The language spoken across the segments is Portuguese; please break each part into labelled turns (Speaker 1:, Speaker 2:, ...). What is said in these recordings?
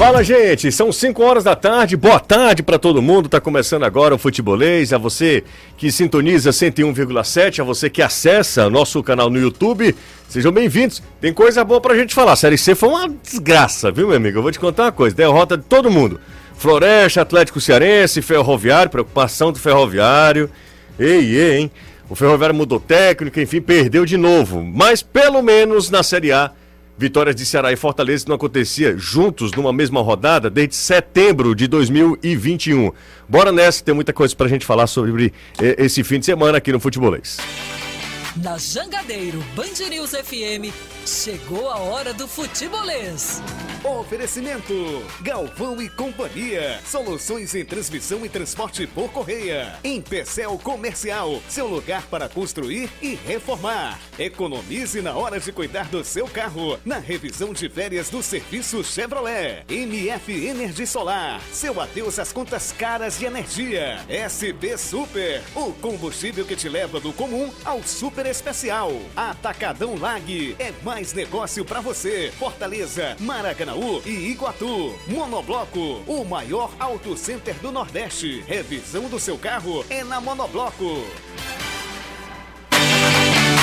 Speaker 1: Fala, gente. São 5 horas da tarde. Boa tarde para todo mundo. Tá começando agora o Futebolês. A você que sintoniza 101,7, a você que acessa nosso canal no YouTube. Sejam bem-vindos. Tem coisa boa pra gente falar. A Série C foi uma desgraça, viu, meu amigo? Eu vou te contar uma coisa. Derrota de todo mundo. Floresta, Atlético Cearense, Ferroviário, preocupação do Ferroviário. Ei, ei, hein? O Ferroviário mudou técnico, enfim, perdeu de novo. Mas pelo menos na Série A Vitórias de Ceará e Fortaleza não acontecia juntos numa mesma rodada desde setembro de 2021. Bora nessa, tem muita coisa pra gente falar sobre eh, esse fim de semana aqui no Futebolês.
Speaker 2: Na Jangadeiro Band News FM, chegou a hora do futebolês.
Speaker 3: Oferecimento: Galvão e Companhia. Soluções em transmissão e transporte por correia. Em Pecel Comercial, seu lugar para construir e reformar. Economize na hora de cuidar do seu carro. Na revisão de férias do serviço Chevrolet. MF Energia Solar. Seu adeus às contas caras de energia. SP Super. O combustível que te leva do comum ao super especial. Atacadão Lag. É mais negócio para você. Fortaleza, Maracanaú e Iguatu. Monobloco, o maior auto center do Nordeste. Revisão do seu carro é na Monobloco.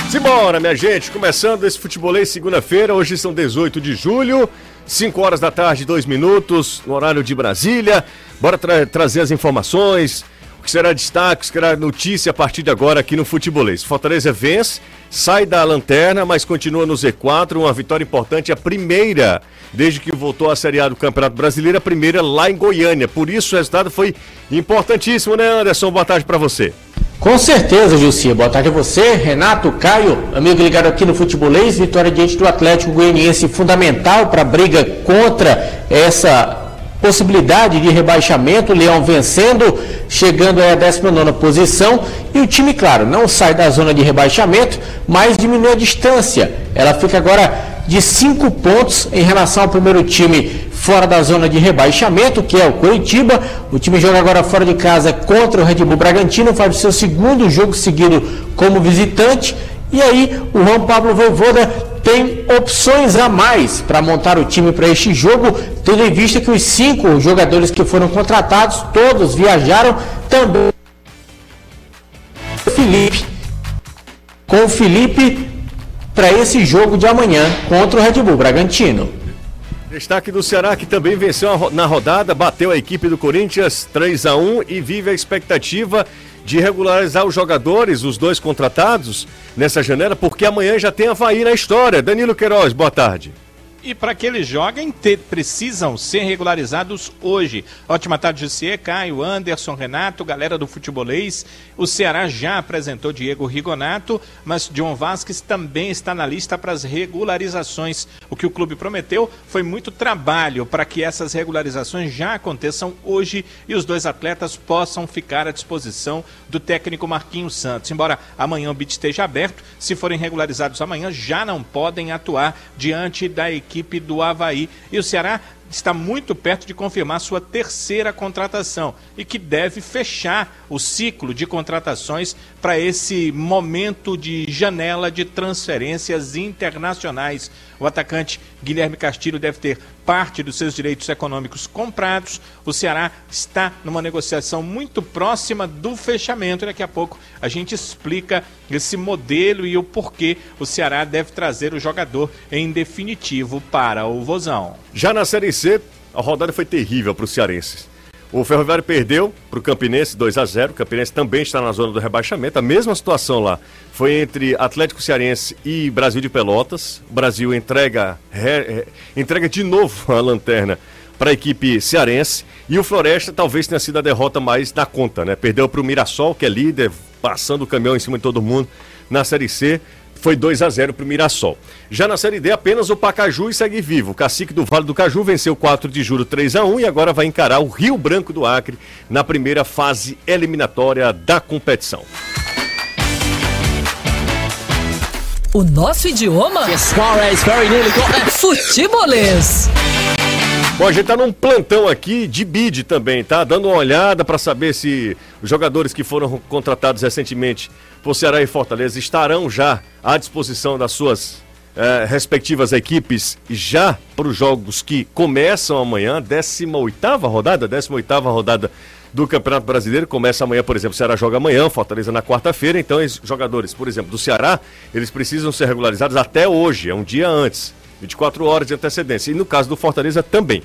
Speaker 1: Simbora, minha gente, começando esse futebolês segunda-feira, hoje são 18 de julho, 5 horas da tarde, 2 minutos, no horário de Brasília. Bora tra trazer as informações, que será destaque, que será notícia a partir de agora aqui no futebolês. Fortaleza vence, sai da lanterna, mas continua no Z4, uma vitória importante, a primeira desde que voltou à Série A do Campeonato Brasileiro, a primeira lá em Goiânia. Por isso o resultado foi importantíssimo, né, Anderson? Boa tarde para você.
Speaker 4: Com certeza, Gilcia. Boa tarde a você, Renato, Caio, amigo ligado aqui no Futebolês. Vitória diante do Atlético Goianiense fundamental para a briga contra essa possibilidade de rebaixamento. O Leão vencendo, chegando à 19 posição. E o time, claro, não sai da zona de rebaixamento, mas diminui a distância. Ela fica agora de cinco pontos em relação ao primeiro time fora da zona de rebaixamento, que é o Curitiba. O time joga agora fora de casa contra o Red Bull Bragantino, faz o seu segundo jogo seguido como visitante. E aí o Juan Pablo Voivoda tem opções a mais para montar o time para este jogo, tendo em vista que os cinco jogadores que foram contratados, todos viajaram também. Felipe. Com o Felipe para esse jogo de amanhã contra o Red Bull Bragantino.
Speaker 1: Destaque do Ceará que também venceu na rodada, bateu a equipe do Corinthians 3 a 1 e vive a expectativa de regularizar os jogadores, os dois contratados, nessa janela, porque amanhã já tem Havaí na história. Danilo Queiroz, boa tarde.
Speaker 5: E para que eles joguem, te, precisam ser regularizados hoje. Ótima tarde, Jussier, Caio, Anderson, Renato, galera do futebolês. O Ceará já apresentou Diego Rigonato, mas John Vasquez também está na lista para as regularizações. O que o clube prometeu foi muito trabalho para que essas regularizações já aconteçam hoje e os dois atletas possam ficar à disposição do técnico Marquinhos Santos. Embora amanhã o bit esteja aberto, se forem regularizados amanhã, já não podem atuar diante da equipe equipe do Havaí. E o Ceará está muito perto de confirmar sua terceira contratação e que deve fechar o ciclo de contratações para esse momento de janela de transferências internacionais. O atacante Guilherme Castilho deve ter parte dos seus direitos econômicos comprados. O Ceará está numa negociação muito próxima do fechamento. Daqui a pouco a gente explica esse modelo e o porquê o Ceará deve trazer o jogador em definitivo para o Vozão.
Speaker 1: Já na Série C, a rodada foi terrível para os cearenses. O Ferroviário perdeu para o Campinense 2 a 0 O Campinense também está na zona do rebaixamento. A mesma situação lá foi entre Atlético Cearense e Brasil de Pelotas. O Brasil entrega, re, entrega de novo a lanterna para a equipe cearense. E o Floresta talvez tenha sido a derrota mais na conta, né? Perdeu para o Mirassol, que é líder, passando o caminhão em cima de todo mundo na Série C foi 2 a 0 para o Mirassol. Já na Série D, apenas o Pacaju segue vivo. O cacique do Vale do Caju venceu 4 de julho 3 a 1 e agora vai encarar o Rio Branco do Acre na primeira fase eliminatória da competição.
Speaker 2: O nosso idioma? Futebolês.
Speaker 1: Bom, a gente tá num plantão aqui de bid também, tá? Dando uma olhada para saber se os jogadores que foram contratados recentemente por Ceará e Fortaleza estarão já à disposição das suas eh, respectivas equipes já para os jogos que começam amanhã, 18 rodada, 18 rodada do Campeonato Brasileiro, começa amanhã, por exemplo, o Ceará joga amanhã, Fortaleza na quarta-feira, então os jogadores, por exemplo, do Ceará, eles precisam ser regularizados até hoje, é um dia antes, 24 horas de antecedência, e no caso do Fortaleza também.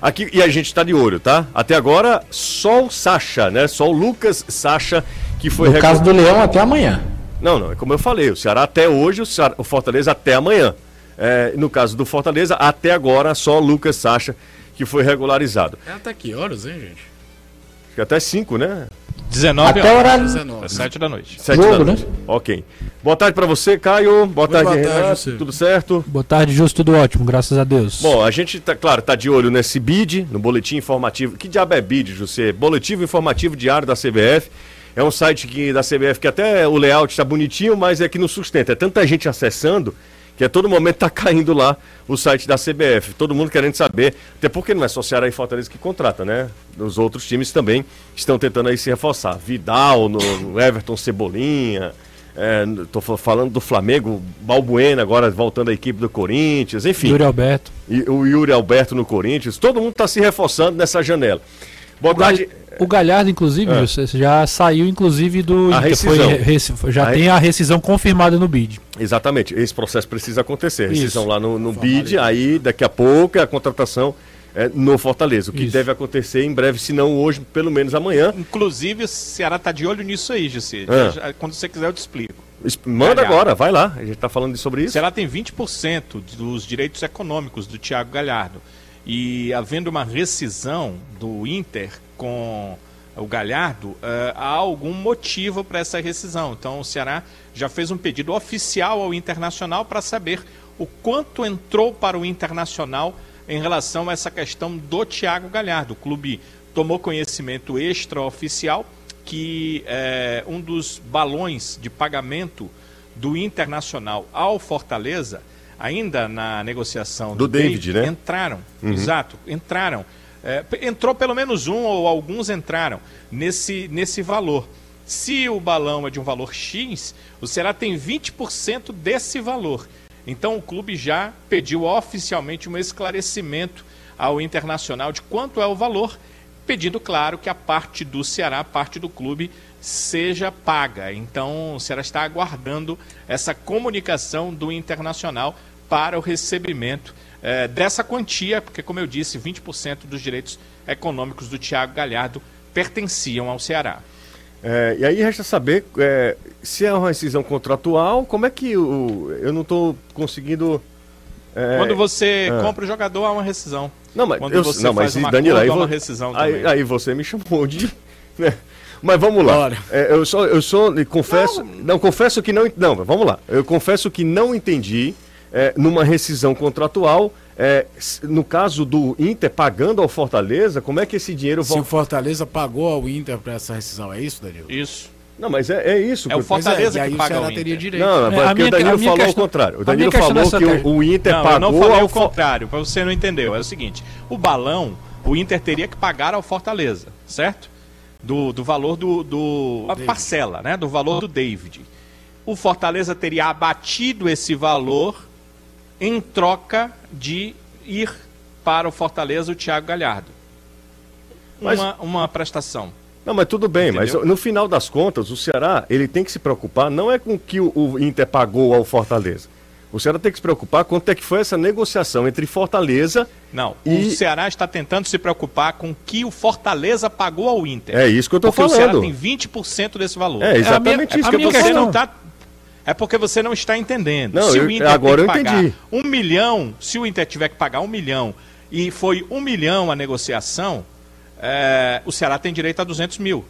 Speaker 1: Aqui, e a gente está de olho, tá? Até agora, só o Sacha, né? Só o Lucas Sacha que foi...
Speaker 4: No caso do Leão, até amanhã.
Speaker 1: Não, não, é como eu falei, o Ceará até hoje, o, Ceará, o Fortaleza até amanhã. É, no caso do Fortaleza, até agora, só o Lucas Sacha que foi regularizado.
Speaker 6: É até que horas, hein, gente?
Speaker 1: Acho que até 5, né?
Speaker 5: 19
Speaker 4: Até
Speaker 5: horas.
Speaker 4: horário.
Speaker 6: 19.
Speaker 5: 7 da noite.
Speaker 1: 7
Speaker 4: Jogo,
Speaker 1: da
Speaker 4: né?
Speaker 1: noite. Ok. Boa tarde para você, Caio. Boa tarde,
Speaker 6: boa tarde,
Speaker 1: Renato.
Speaker 6: José.
Speaker 1: Tudo certo?
Speaker 7: Boa tarde, Justo, tudo ótimo, graças a Deus.
Speaker 1: Bom, a gente tá, claro, tá de olho nesse BID, no boletim informativo. Que diabo é BID, José? Boletim informativo diário da CBF. É um site que, da CBF que até o layout está bonitinho, mas é que não sustenta. É tanta gente acessando que a todo momento tá caindo lá o site da CBF. Todo mundo querendo saber, até porque não é só Ceará e Fortaleza que contrata, né? Os outros times também estão tentando aí se reforçar. Vidal, no, Everton Cebolinha, é, tô fa- falando do Flamengo, Balbuena agora voltando à equipe do Corinthians, enfim.
Speaker 7: Yuri Alberto.
Speaker 1: E o Yuri Alberto no Corinthians, todo mundo está se reforçando nessa janela. Boa
Speaker 7: O,
Speaker 1: tarde.
Speaker 7: o Galhardo, inclusive,
Speaker 1: É.
Speaker 7: José, já saiu, inclusive, do.
Speaker 1: A
Speaker 7: foi
Speaker 1: rescisão.
Speaker 7: re- reci- já
Speaker 1: A
Speaker 7: tem a rescisão confirmada no bid.
Speaker 1: Exatamente, esse processo precisa acontecer. Rescisão
Speaker 7: Isso.
Speaker 1: lá no, no BID, aí daqui a pouco é a contratação é, no Fortaleza. O que
Speaker 7: Isso.
Speaker 1: deve acontecer em breve, se não hoje, pelo menos amanhã.
Speaker 5: Inclusive, o Ceará tá de olho nisso aí, Jussi.
Speaker 1: Ah.
Speaker 5: Quando você quiser, eu te explico.
Speaker 1: Manda
Speaker 5: Galhardo.
Speaker 1: agora, vai lá. A gente está falando sobre
Speaker 5: O
Speaker 1: isso.
Speaker 5: Ceará tem 20% dos direitos econômicos do Thiago Galhardo. E havendo uma rescisão do Inter com o Galhardo, eh, há algum motivo para essa rescisão. Então o Ceará já fez um pedido oficial ao Internacional para saber o quanto entrou para o Internacional em relação a essa questão do Thiago Galhardo. O clube tomou conhecimento extraoficial que eh, um dos balões de pagamento do Internacional ao Fortaleza, ainda na negociação
Speaker 1: Do David, né?
Speaker 5: entraram, exato, entraram. É, entrou pelo menos um ou alguns entraram nesse, nesse valor. Se o balão é de um valor X, o Ceará tem 20% desse valor. Então o clube já pediu oficialmente um esclarecimento ao Internacional de quanto é o valor, pedindo, claro, que a parte do Ceará, a parte do clube, seja paga. Então o Ceará está aguardando essa comunicação do Internacional para o recebimento eh, dessa quantia, porque, como eu disse, 20% dos direitos econômicos do Thiago Galhardo pertenciam ao Ceará.
Speaker 1: É, e aí resta saber é, se é uma rescisão contratual, como é que o. Eu não estou conseguindo. é,
Speaker 5: Quando você
Speaker 1: ah.
Speaker 5: compra o jogador, há uma rescisão.
Speaker 1: Não, mas,
Speaker 5: Quando
Speaker 1: eu,
Speaker 5: você
Speaker 1: não,
Speaker 5: faz
Speaker 1: mas
Speaker 5: uma
Speaker 1: Danilo, aí,
Speaker 5: há uma rescisão
Speaker 1: aí,
Speaker 5: também.
Speaker 1: aí você me chamou de. né? Mas vamos lá. É, eu só, eu só lhe confesso. Não. confesso que não. Não, vamos lá. Eu confesso que não entendi é, numa rescisão contratual. é, no caso do Inter pagando ao Fortaleza, como é que esse dinheiro
Speaker 6: Se o
Speaker 1: volta?
Speaker 6: Fortaleza pagou ao Inter pra essa rescisão, é isso, Danilo?
Speaker 5: Isso.
Speaker 1: Não, mas é, é isso.
Speaker 5: É o Fortaleza
Speaker 6: aí
Speaker 5: que
Speaker 6: o
Speaker 5: paga ao
Speaker 6: teria
Speaker 5: Inter.
Speaker 6: direito.
Speaker 1: Não, não,
Speaker 7: É, a
Speaker 1: porque
Speaker 7: minha-
Speaker 1: o Danilo
Speaker 7: a minha
Speaker 1: falou
Speaker 7: questão-
Speaker 1: o contrário. O Danilo falou que o, o Inter
Speaker 5: não,
Speaker 1: pagou
Speaker 5: eu não falei
Speaker 1: ao
Speaker 5: o contrário, para você não entendeu. É o seguinte: o balão, o Inter teria que pagar ao Fortaleza, certo? Do, do valor do. do a parcela, né? Do valor do David. O Fortaleza teria abatido esse valor em troca de ir para o Fortaleza o Thiago Galhardo.
Speaker 1: Mas-
Speaker 5: Uma, uma prestação.
Speaker 1: Não, mas tudo bem,
Speaker 5: Entendeu?
Speaker 1: mas no final das contas, o Ceará, ele tem que se preocupar, não é com o que o, Inter pagou ao Fortaleza. O Ceará tem que se preocupar quanto é que foi essa negociação entre Fortaleza.
Speaker 5: Não,
Speaker 1: E-
Speaker 5: o Ceará está tentando se preocupar com o que o Fortaleza pagou ao Inter.
Speaker 1: É isso que eu tô
Speaker 5: Porque o Ceará
Speaker 1: falando.
Speaker 5: tem 20% desse valor.
Speaker 1: É exatamente
Speaker 7: a
Speaker 1: isso
Speaker 7: minha-
Speaker 1: que eu
Speaker 5: você
Speaker 1: falando.
Speaker 5: não tá. É porque você não está entendendo.
Speaker 1: Não,
Speaker 5: se
Speaker 1: eu-
Speaker 5: o Inter
Speaker 1: agora
Speaker 5: tem que
Speaker 1: eu
Speaker 5: pagar
Speaker 1: entendi.
Speaker 5: um milhão, se o Inter tiver que pagar um milhão e foi um milhão a negociação, é, o Ceará tem direito a 200 mil.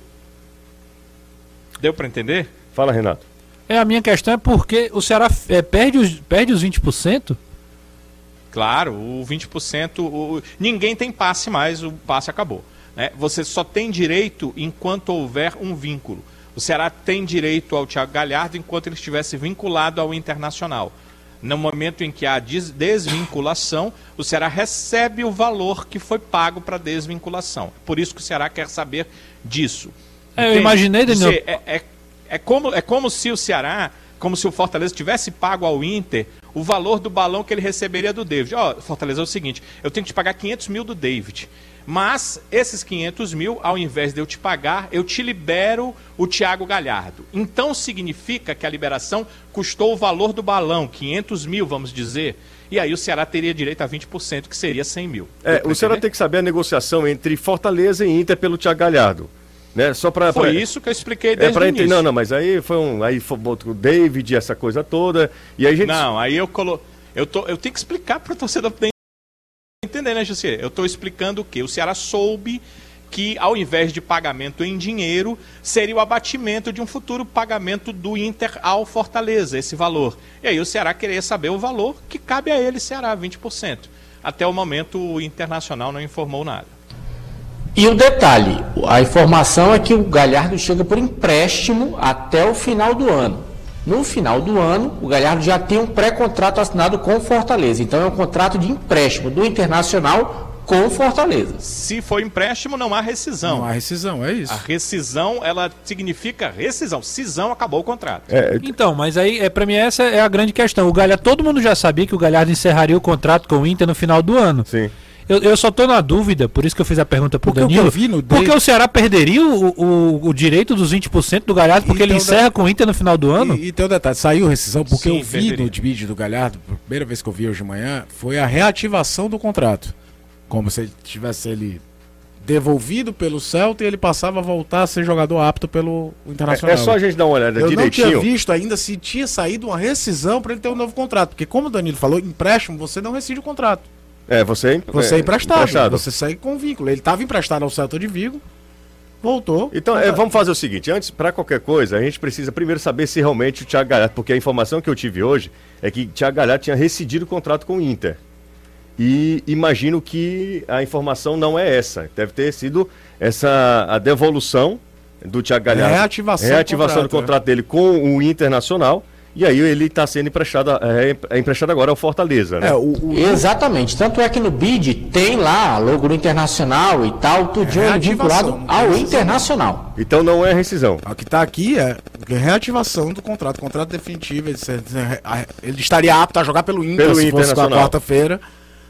Speaker 5: Deu para entender?
Speaker 1: Fala, Renato.
Speaker 7: É, a minha questão é porque o Ceará é, perde, os, perde os 20%?
Speaker 5: Claro, o 20%, o, ninguém tem passe mais, o passe acabou. né? Você só tem direito enquanto houver um vínculo. O Ceará tem direito ao Thiago Galhardo enquanto ele estivesse vinculado ao Internacional. No momento em que há des- desvinculação, o Ceará recebe o valor que foi pago para desvinculação. Por isso que o Ceará quer saber disso.
Speaker 7: É, eu imaginei, Daniel-
Speaker 5: é, é, é como, é como se o Ceará, como se o Fortaleza tivesse pago ao Inter o valor do balão que ele receberia do David. Ó, Fortaleza é o seguinte, eu tenho que te pagar 500 mil do David. Mas esses 500 mil, ao invés de eu te pagar, eu te libero o Thiago Galhardo. Então significa que a liberação custou o valor do balão, 500 mil, vamos dizer. E aí o Ceará teria direito a 20%, que seria 100 mil.
Speaker 1: É, o Ceará tem que saber a negociação entre Fortaleza e Inter pelo Thiago Galhardo. Né? Só pra,
Speaker 5: Foi
Speaker 1: pra-
Speaker 5: isso que eu expliquei
Speaker 1: É
Speaker 5: desde
Speaker 1: pra
Speaker 5: o início.
Speaker 1: Não, não, mas aí foi um. Aí foi o David, essa coisa toda. E aí gente.
Speaker 5: Não, aí eu colo... eu, tô... eu tenho que explicar para o torcedor né, José? Eu estou explicando o quê? O Ceará soube que, ao invés de pagamento em dinheiro, seria o abatimento de um futuro pagamento do Inter ao Fortaleza, esse valor. E aí o Ceará queria saber o valor que cabe a ele, Ceará, 20%. Até o momento, o Internacional não informou nada.
Speaker 4: E o detalhe, a informação é que o Galhardo chega por empréstimo até o final do ano. No final do ano, o Galhardo já tem um pré-contrato assinado com o Fortaleza. Então é um contrato de empréstimo do Internacional com o Fortaleza.
Speaker 5: Se for empréstimo, não há rescisão.
Speaker 6: Não há rescisão, é isso.
Speaker 5: A rescisão, ela significa rescisão. Cisão, acabou o contrato.
Speaker 1: É,
Speaker 7: Então, mas aí, é, pra mim, essa é a grande questão. O Galhardo, todo mundo já sabia que o Galhardo encerraria o contrato com o Inter no final do ano.
Speaker 1: sim.
Speaker 7: Eu, eu só tô na dúvida, por isso que eu fiz a pergunta pro
Speaker 6: Porque o
Speaker 7: Danilo.
Speaker 6: eu vi no
Speaker 7: porque o Ceará perderia o, o, o direito dos 20% do Galhardo, porque ele
Speaker 6: Então,
Speaker 7: encerra com o Inter no final do ano?
Speaker 6: E, e tem um detalhe, saiu rescisão, porque
Speaker 5: Sim,
Speaker 6: eu vi
Speaker 5: perderia.
Speaker 6: no vídeo do Galhardo, a primeira vez que eu vi hoje de manhã, foi a reativação do contrato. Como se ele tivesse ele devolvido pelo Celta e ele passava a voltar a ser jogador apto pelo
Speaker 1: É,
Speaker 6: Internacional.
Speaker 1: é só a gente dar uma olhada
Speaker 6: Eu não tinha
Speaker 1: direitinho.
Speaker 6: visto ainda se tinha saído uma rescisão para ele ter um novo contrato. Porque como o Danilo falou, empréstimo, você não rescinde o contrato.
Speaker 1: É, você é,
Speaker 6: Você é, emprestado,
Speaker 1: emprestado.
Speaker 6: Você segue com vínculo. Ele estava emprestado ao Celta de Vigo, voltou.
Speaker 1: Então, é, vamos fazer o seguinte, antes, para qualquer coisa, a gente precisa primeiro saber se realmente o Thiago Galhardo, porque a informação que eu tive hoje é que Thiago Galhardo tinha rescindido o contrato com o Inter. E imagino que a informação não é essa. Deve ter sido essa a devolução do Thiago Galhardo.
Speaker 6: Reativação do
Speaker 1: Reativação do
Speaker 6: contrato,
Speaker 1: contrato dele com o Internacional. E aí ele está sendo emprestado, é, é emprestado agora ao Fortaleza, né?
Speaker 6: É, o, o-
Speaker 4: Exatamente. Tanto é que no BID tem lá a logo do Internacional e tal, tudinho
Speaker 6: É
Speaker 4: vinculado ao Internacional.
Speaker 1: Então não é rescisão.
Speaker 6: O que está aqui é reativação do contrato, contrato definitivo. Ele, ele estaria apto a jogar pelo Inter
Speaker 1: Pelo
Speaker 6: se fosse na quarta-feira.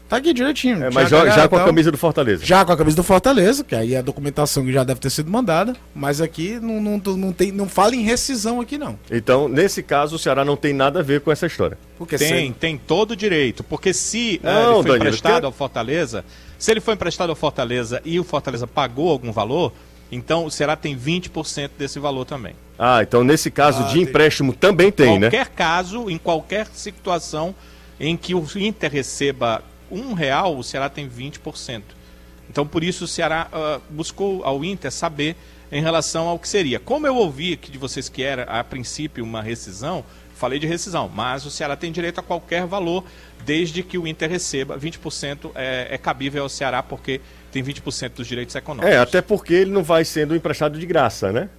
Speaker 6: Tá aqui direitinho.
Speaker 1: É, mas já, já com a camisa do Fortaleza.
Speaker 6: Já com a camisa do Fortaleza, que aí é a documentação que já deve ter sido mandada, mas aqui não, não, não, tem, não fala em rescisão aqui não.
Speaker 1: Então, nesse caso, o Ceará não tem nada a ver com essa história.
Speaker 6: Porque
Speaker 5: Tem,
Speaker 6: se-
Speaker 5: tem todo o direito. Porque se eh,
Speaker 1: Não,
Speaker 5: ele foi
Speaker 1: Danilo,
Speaker 5: emprestado
Speaker 1: tem-
Speaker 5: ao Fortaleza, se ele foi emprestado ao Fortaleza e o Fortaleza pagou algum valor, então o Ceará tem 20% desse valor também.
Speaker 1: Ah, então nesse caso
Speaker 6: Ah,
Speaker 1: de
Speaker 6: tem-
Speaker 1: empréstimo também tem, né?
Speaker 5: qualquer caso, em qualquer situação em que o Inter receba um real, o Ceará tem 20%. Então, por isso, o Ceará ah, buscou ao Inter saber em relação ao que seria. Como eu ouvi aqui de vocês que era, a princípio, uma rescisão, falei de rescisão, mas o Ceará tem direito a qualquer valor, desde que o Inter receba 20% é, é cabível ao Ceará, porque tem 20% dos direitos econômicos.
Speaker 1: É, até porque ele não vai sendo emprestado de graça, né?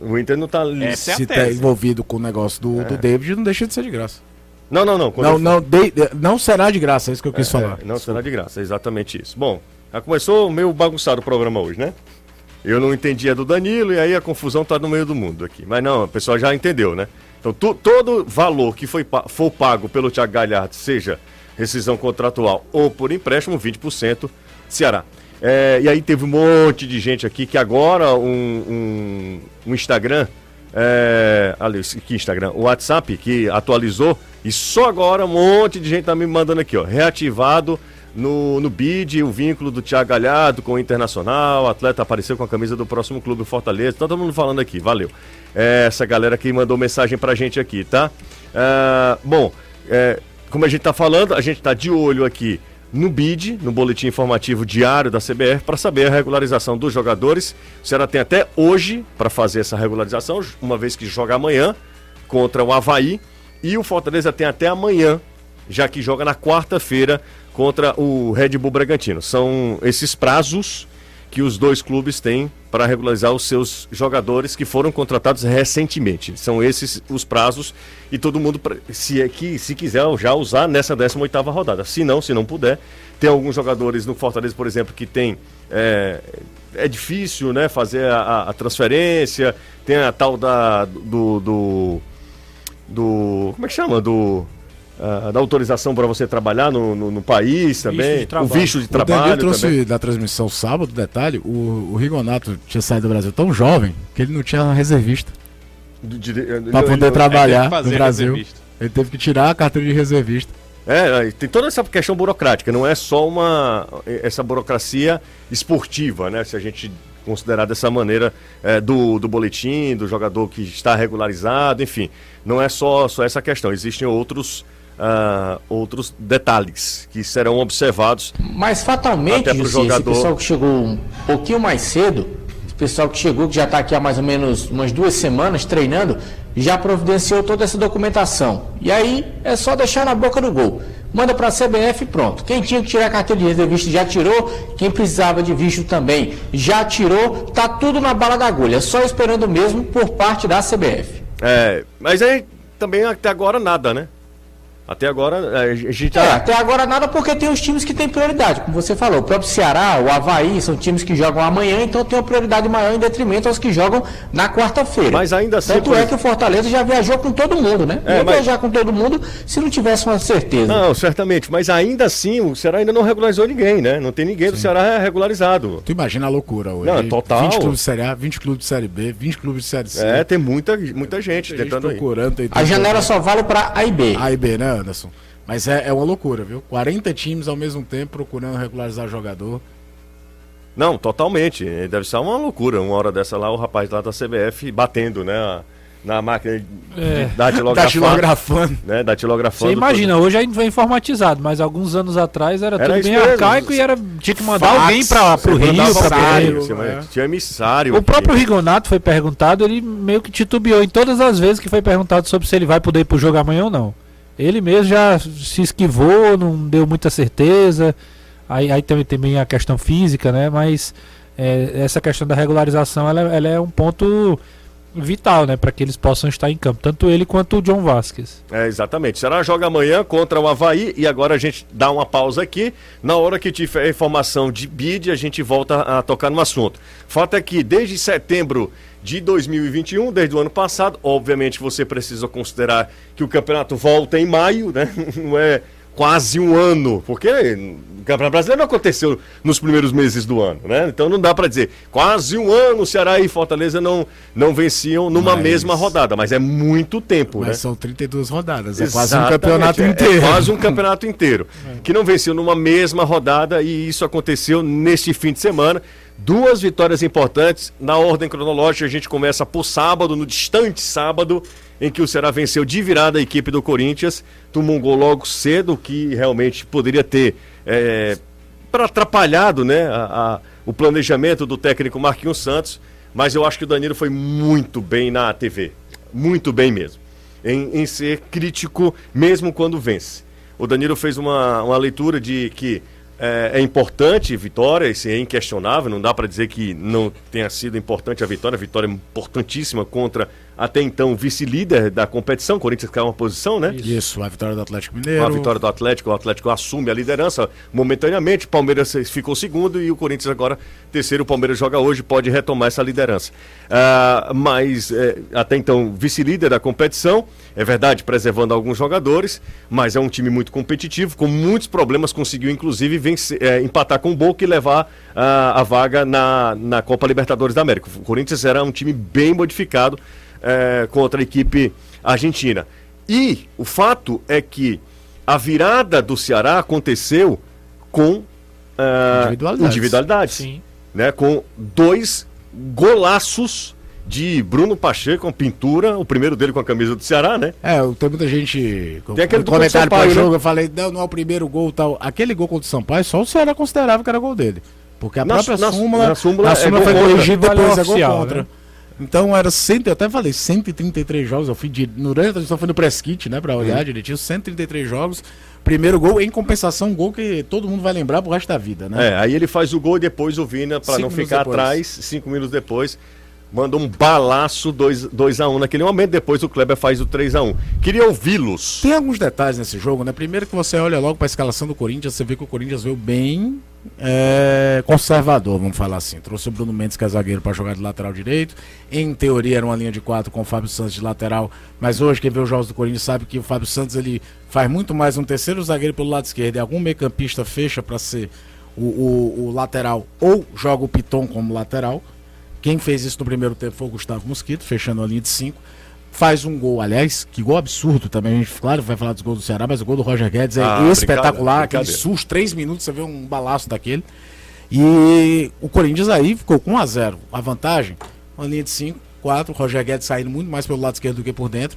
Speaker 1: O Inter não tá.
Speaker 5: Essa é
Speaker 6: se tá
Speaker 5: tese.
Speaker 6: envolvido com o negócio do, do David, não deixa de ser de graça.
Speaker 1: Não, não, não.
Speaker 6: Não, não, de- não será de graça, é isso que eu quis falar.
Speaker 1: É, não será de graça, é exatamente isso. Bom, já começou meio bagunçado o programa hoje, né? Eu não entendia do Danilo e aí a confusão tá no meio do mundo aqui. Mas não, o pessoal já entendeu, né? Então, tu- todo valor que foi, for pago pelo Thiago Galhardo, seja rescisão contratual ou por empréstimo, 20% Ceará. É, e aí teve um monte de gente aqui que agora um, um, um Instagram, é, ali, que Instagram, o WhatsApp que atualizou e só agora um monte de gente tá me mandando aqui, ó, reativado no, no BID, o vínculo do Thiago Galhardo com o Internacional, o atleta apareceu com a camisa do próximo clube Fortaleza, tá todo mundo falando aqui, valeu. É, essa galera que mandou mensagem pra gente aqui, tá? É, bom, é, como a gente tá falando, a gente tá de olho aqui no BID, no Boletim Informativo Diário da CBF, para saber a regularização dos jogadores. O Ceará tem até hoje para fazer essa regularização, uma vez que joga amanhã contra o Havaí. E o Fortaleza tem até amanhã, já que joga na quarta-feira contra o Red Bull Bragantino. São esses prazos que os dois clubes têm para regularizar os seus jogadores que foram contratados recentemente. São esses os prazos e todo mundo, se é que se quiser já usar nessa 18ª rodada. Se não, se não puder, tem alguns jogadores no Fortaleza, por exemplo, que tem é, é difícil, né, fazer a, a- a transferência, tem a tal da do, do do. Como é que chama? Do. ah, da autorização para você trabalhar no, no- no país também.
Speaker 7: de trabalho.
Speaker 1: o visto de
Speaker 6: O
Speaker 1: trabalho
Speaker 6: trouxe
Speaker 1: também.
Speaker 6: da transmissão sábado, detalhe, o, o Rigonato tinha saído do Brasil tão jovem que ele não tinha reservista para poder
Speaker 1: ele-
Speaker 6: trabalhar no Brasil.
Speaker 5: reservista.
Speaker 6: Ele teve que tirar a carteira de reservista.
Speaker 1: É, é, tem toda essa questão burocrática, não é só uma essa burocracia esportiva, né? Se a gente considerar dessa maneira é, do, do boletim, do jogador que está regularizado, enfim, não é só, só essa questão, existem outros, ah, outros detalhes que serão observados.
Speaker 4: Mas fatalmente,
Speaker 1: Até
Speaker 4: Jussi, esse
Speaker 1: jogador.
Speaker 4: pessoal que chegou um pouquinho mais cedo, esse pessoal que chegou, que já está aqui há mais ou menos umas duas semanas treinando, já providenciou toda essa documentação. E aí é só deixar na boca do gol. Manda para a CBF pronto. Quem tinha que tirar a carteira de reservista já tirou, quem precisava de visto também já tirou, tá tudo na bala da agulha, só esperando mesmo por parte da CBF.
Speaker 1: É, mas aí também até agora nada, né? Até agora a gente
Speaker 4: É,
Speaker 1: tá.
Speaker 4: até agora nada porque tem os times que têm prioridade, como você falou. O próprio Ceará, o Havaí, são times que jogam amanhã, então tem uma prioridade maior em detrimento aos que jogam na quarta-feira.
Speaker 1: Mas ainda assim,
Speaker 4: Tanto é que o Fortaleza já viajou com todo mundo, né?
Speaker 1: É,
Speaker 4: Ia
Speaker 1: mas-
Speaker 4: viajar com todo mundo se não tivesse uma certeza.
Speaker 1: Não, certamente, mas ainda assim o Ceará ainda não regularizou ninguém, né? Não tem ninguém do Ceará regularizado.
Speaker 6: Tu imagina a loucura hoje.
Speaker 1: Não, é total.
Speaker 6: 20 clubes de Série A, 20 clubes de Série B, 20 clubes de Série C.
Speaker 1: É, tem muita, muita gente
Speaker 6: Tem gente
Speaker 1: tentando
Speaker 6: procurando.
Speaker 4: A janela só vale para A e B.
Speaker 6: A e B, né, Anderson? Mas é, é uma loucura, viu? 40 times ao mesmo tempo procurando regularizar jogador.
Speaker 1: Não, totalmente. Deve ser uma loucura. Uma hora dessa lá, o rapaz lá da CBF batendo, né? Na máquina de,
Speaker 7: É.
Speaker 6: Datilografando.
Speaker 1: né? Datilografando.
Speaker 7: Você imagina, hoje ainda foi informatizado, mas alguns anos atrás era,
Speaker 1: Era
Speaker 7: tudo bem
Speaker 1: mesmo.
Speaker 7: arcaico e era, tinha que mandar
Speaker 6: Fax,
Speaker 7: alguém para pro Rio,
Speaker 1: mandava
Speaker 7: pra
Speaker 1: emissário,
Speaker 7: poder-
Speaker 1: você
Speaker 6: é.
Speaker 1: Tinha emissário.
Speaker 7: O
Speaker 1: aqui.
Speaker 7: próprio Rigonato foi perguntado, ele meio que titubeou em todas as vezes que foi perguntado sobre se ele vai poder ir pro jogo amanhã ou não. Ele mesmo já se esquivou, não deu muita certeza. Aí, aí também também a questão física, né? Mas é, essa questão da regularização, ela, ela é um ponto vital, né? Para que eles possam estar em campo, tanto ele quanto o John Vasquez.
Speaker 1: É, exatamente. O Ceará joga amanhã contra o Havaí e agora a gente dá uma pausa aqui. Na hora que tiver informação de bid, a gente volta a tocar no assunto. Fato é que desde setembro de 2021, desde o ano passado, obviamente você precisa considerar que o campeonato volta em maio, né? Não é quase um ano, porque o Campeonato Brasileiro não aconteceu nos primeiros meses do ano, né? Então não dá para dizer quase um ano o Ceará e Fortaleza não, não venciam numa
Speaker 6: Mas-
Speaker 1: mesma rodada, mas é muito tempo,
Speaker 6: Mas
Speaker 1: né?
Speaker 6: são 32 rodadas. É quase um
Speaker 1: Exatamente,
Speaker 6: campeonato
Speaker 1: é-
Speaker 6: inteiro.
Speaker 1: É quase um campeonato inteiro. Que não venceu numa mesma rodada e isso aconteceu neste fim de semana. Duas vitórias importantes. Na ordem cronológica, a gente começa por sábado, no distante sábado, em que o Ceará venceu de virada a equipe do Corinthians. Tomou um gol logo cedo, que realmente poderia ter. É, para atrapalhado né, a- a- o planejamento do técnico Marquinhos Santos, mas eu acho que o Danilo foi muito bem na TV. Muito bem mesmo. Em, em ser crítico, mesmo quando vence. O Danilo fez uma, uma leitura de que é, é importante vitória, isso é inquestionável, não dá para dizer que não tenha sido importante a vitória, a vitória é importantíssima contra até então vice-líder da competição, o Corinthians caiu uma posição, né?
Speaker 6: Isso, a vitória do Atlético
Speaker 1: Com
Speaker 6: Mineiro.
Speaker 1: a vitória do Atlético, o Atlético assume a liderança momentaneamente. O Palmeiras ficou segundo e o Corinthians agora terceiro. O Palmeiras joga hoje, pode retomar essa liderança. Ah, mas é, até então, vice-líder da competição, é verdade, preservando alguns jogadores, mas é um time muito competitivo, com muitos problemas. Conseguiu inclusive vencer, é, empatar com o Boca e levar ah, a vaga na, na Copa Libertadores da América. O Corinthians era um time bem modificado é, contra a equipe argentina. E o fato é que a virada do Ceará aconteceu com ah,
Speaker 6: Individualidades.
Speaker 1: individualidades,
Speaker 7: Sim.
Speaker 1: né? Com dois golaços de Bruno Pacheco com pintura, o primeiro dele com a camisa do Ceará, né?
Speaker 6: É, tem muita gente.
Speaker 1: Tem aquele do
Speaker 6: comentário para jogo,
Speaker 1: né?
Speaker 6: eu falei, não, não é o primeiro gol e tal. Aquele gol contra o Sampaio, só o Ceará considerava que era gol dele. Porque a
Speaker 1: Na
Speaker 6: própria
Speaker 1: na-
Speaker 6: súmula,
Speaker 1: na súmula
Speaker 6: na
Speaker 1: é
Speaker 6: súmula
Speaker 1: gol
Speaker 6: foi corrigida depois, é gol contra.
Speaker 7: né?
Speaker 6: Então era 100, eu até falei, 133 jogos. Eu fui de, durante a transmissão fui no press kit, né, pra olhar direitinho. 133 jogos. Primeiro gol, em compensação, um gol que todo mundo vai lembrar pro resto da vida, né?
Speaker 1: É, aí ele faz o gol e depois o Vina, para não ficar
Speaker 6: depois.
Speaker 1: atrás, cinco minutos depois, manda um balaço 2x1 naquele momento. Depois o Kleber faz o 3x1. Queria ouvi-los.
Speaker 6: Tem alguns detalhes nesse jogo, né? Primeiro que você olha logo pra escalação do Corinthians, você vê que o Corinthians veio bem é, conservador, vamos falar assim. Trouxe o Bruno Mendes, que é zagueiro, para jogar de lateral direito. Em teoria era uma linha de quatro com o Fábio Santos de lateral, mas hoje quem vê os jogos do Corinthians sabe que o Fábio Santos ele faz muito mais um terceiro zagueiro pelo lado esquerdo e algum meio-campista fecha para ser o, o, o lateral ou joga o Piton como lateral. Quem fez isso no primeiro tempo foi o Gustavo Mosquito, fechando a linha de cinco faz um gol, aliás, que gol absurdo também. A gente, claro, vai falar dos gols do Ceará, mas o gol do Roger Guedes é
Speaker 1: Ah,
Speaker 6: espetacular.
Speaker 1: brincadeira,
Speaker 6: Aquele susto, três minutos, você vê um balaço daquele. E o Corinthians aí ficou com 1x0. A vantagem, uma linha de 5, 4, o Roger Guedes saindo muito mais pelo lado esquerdo do que por dentro.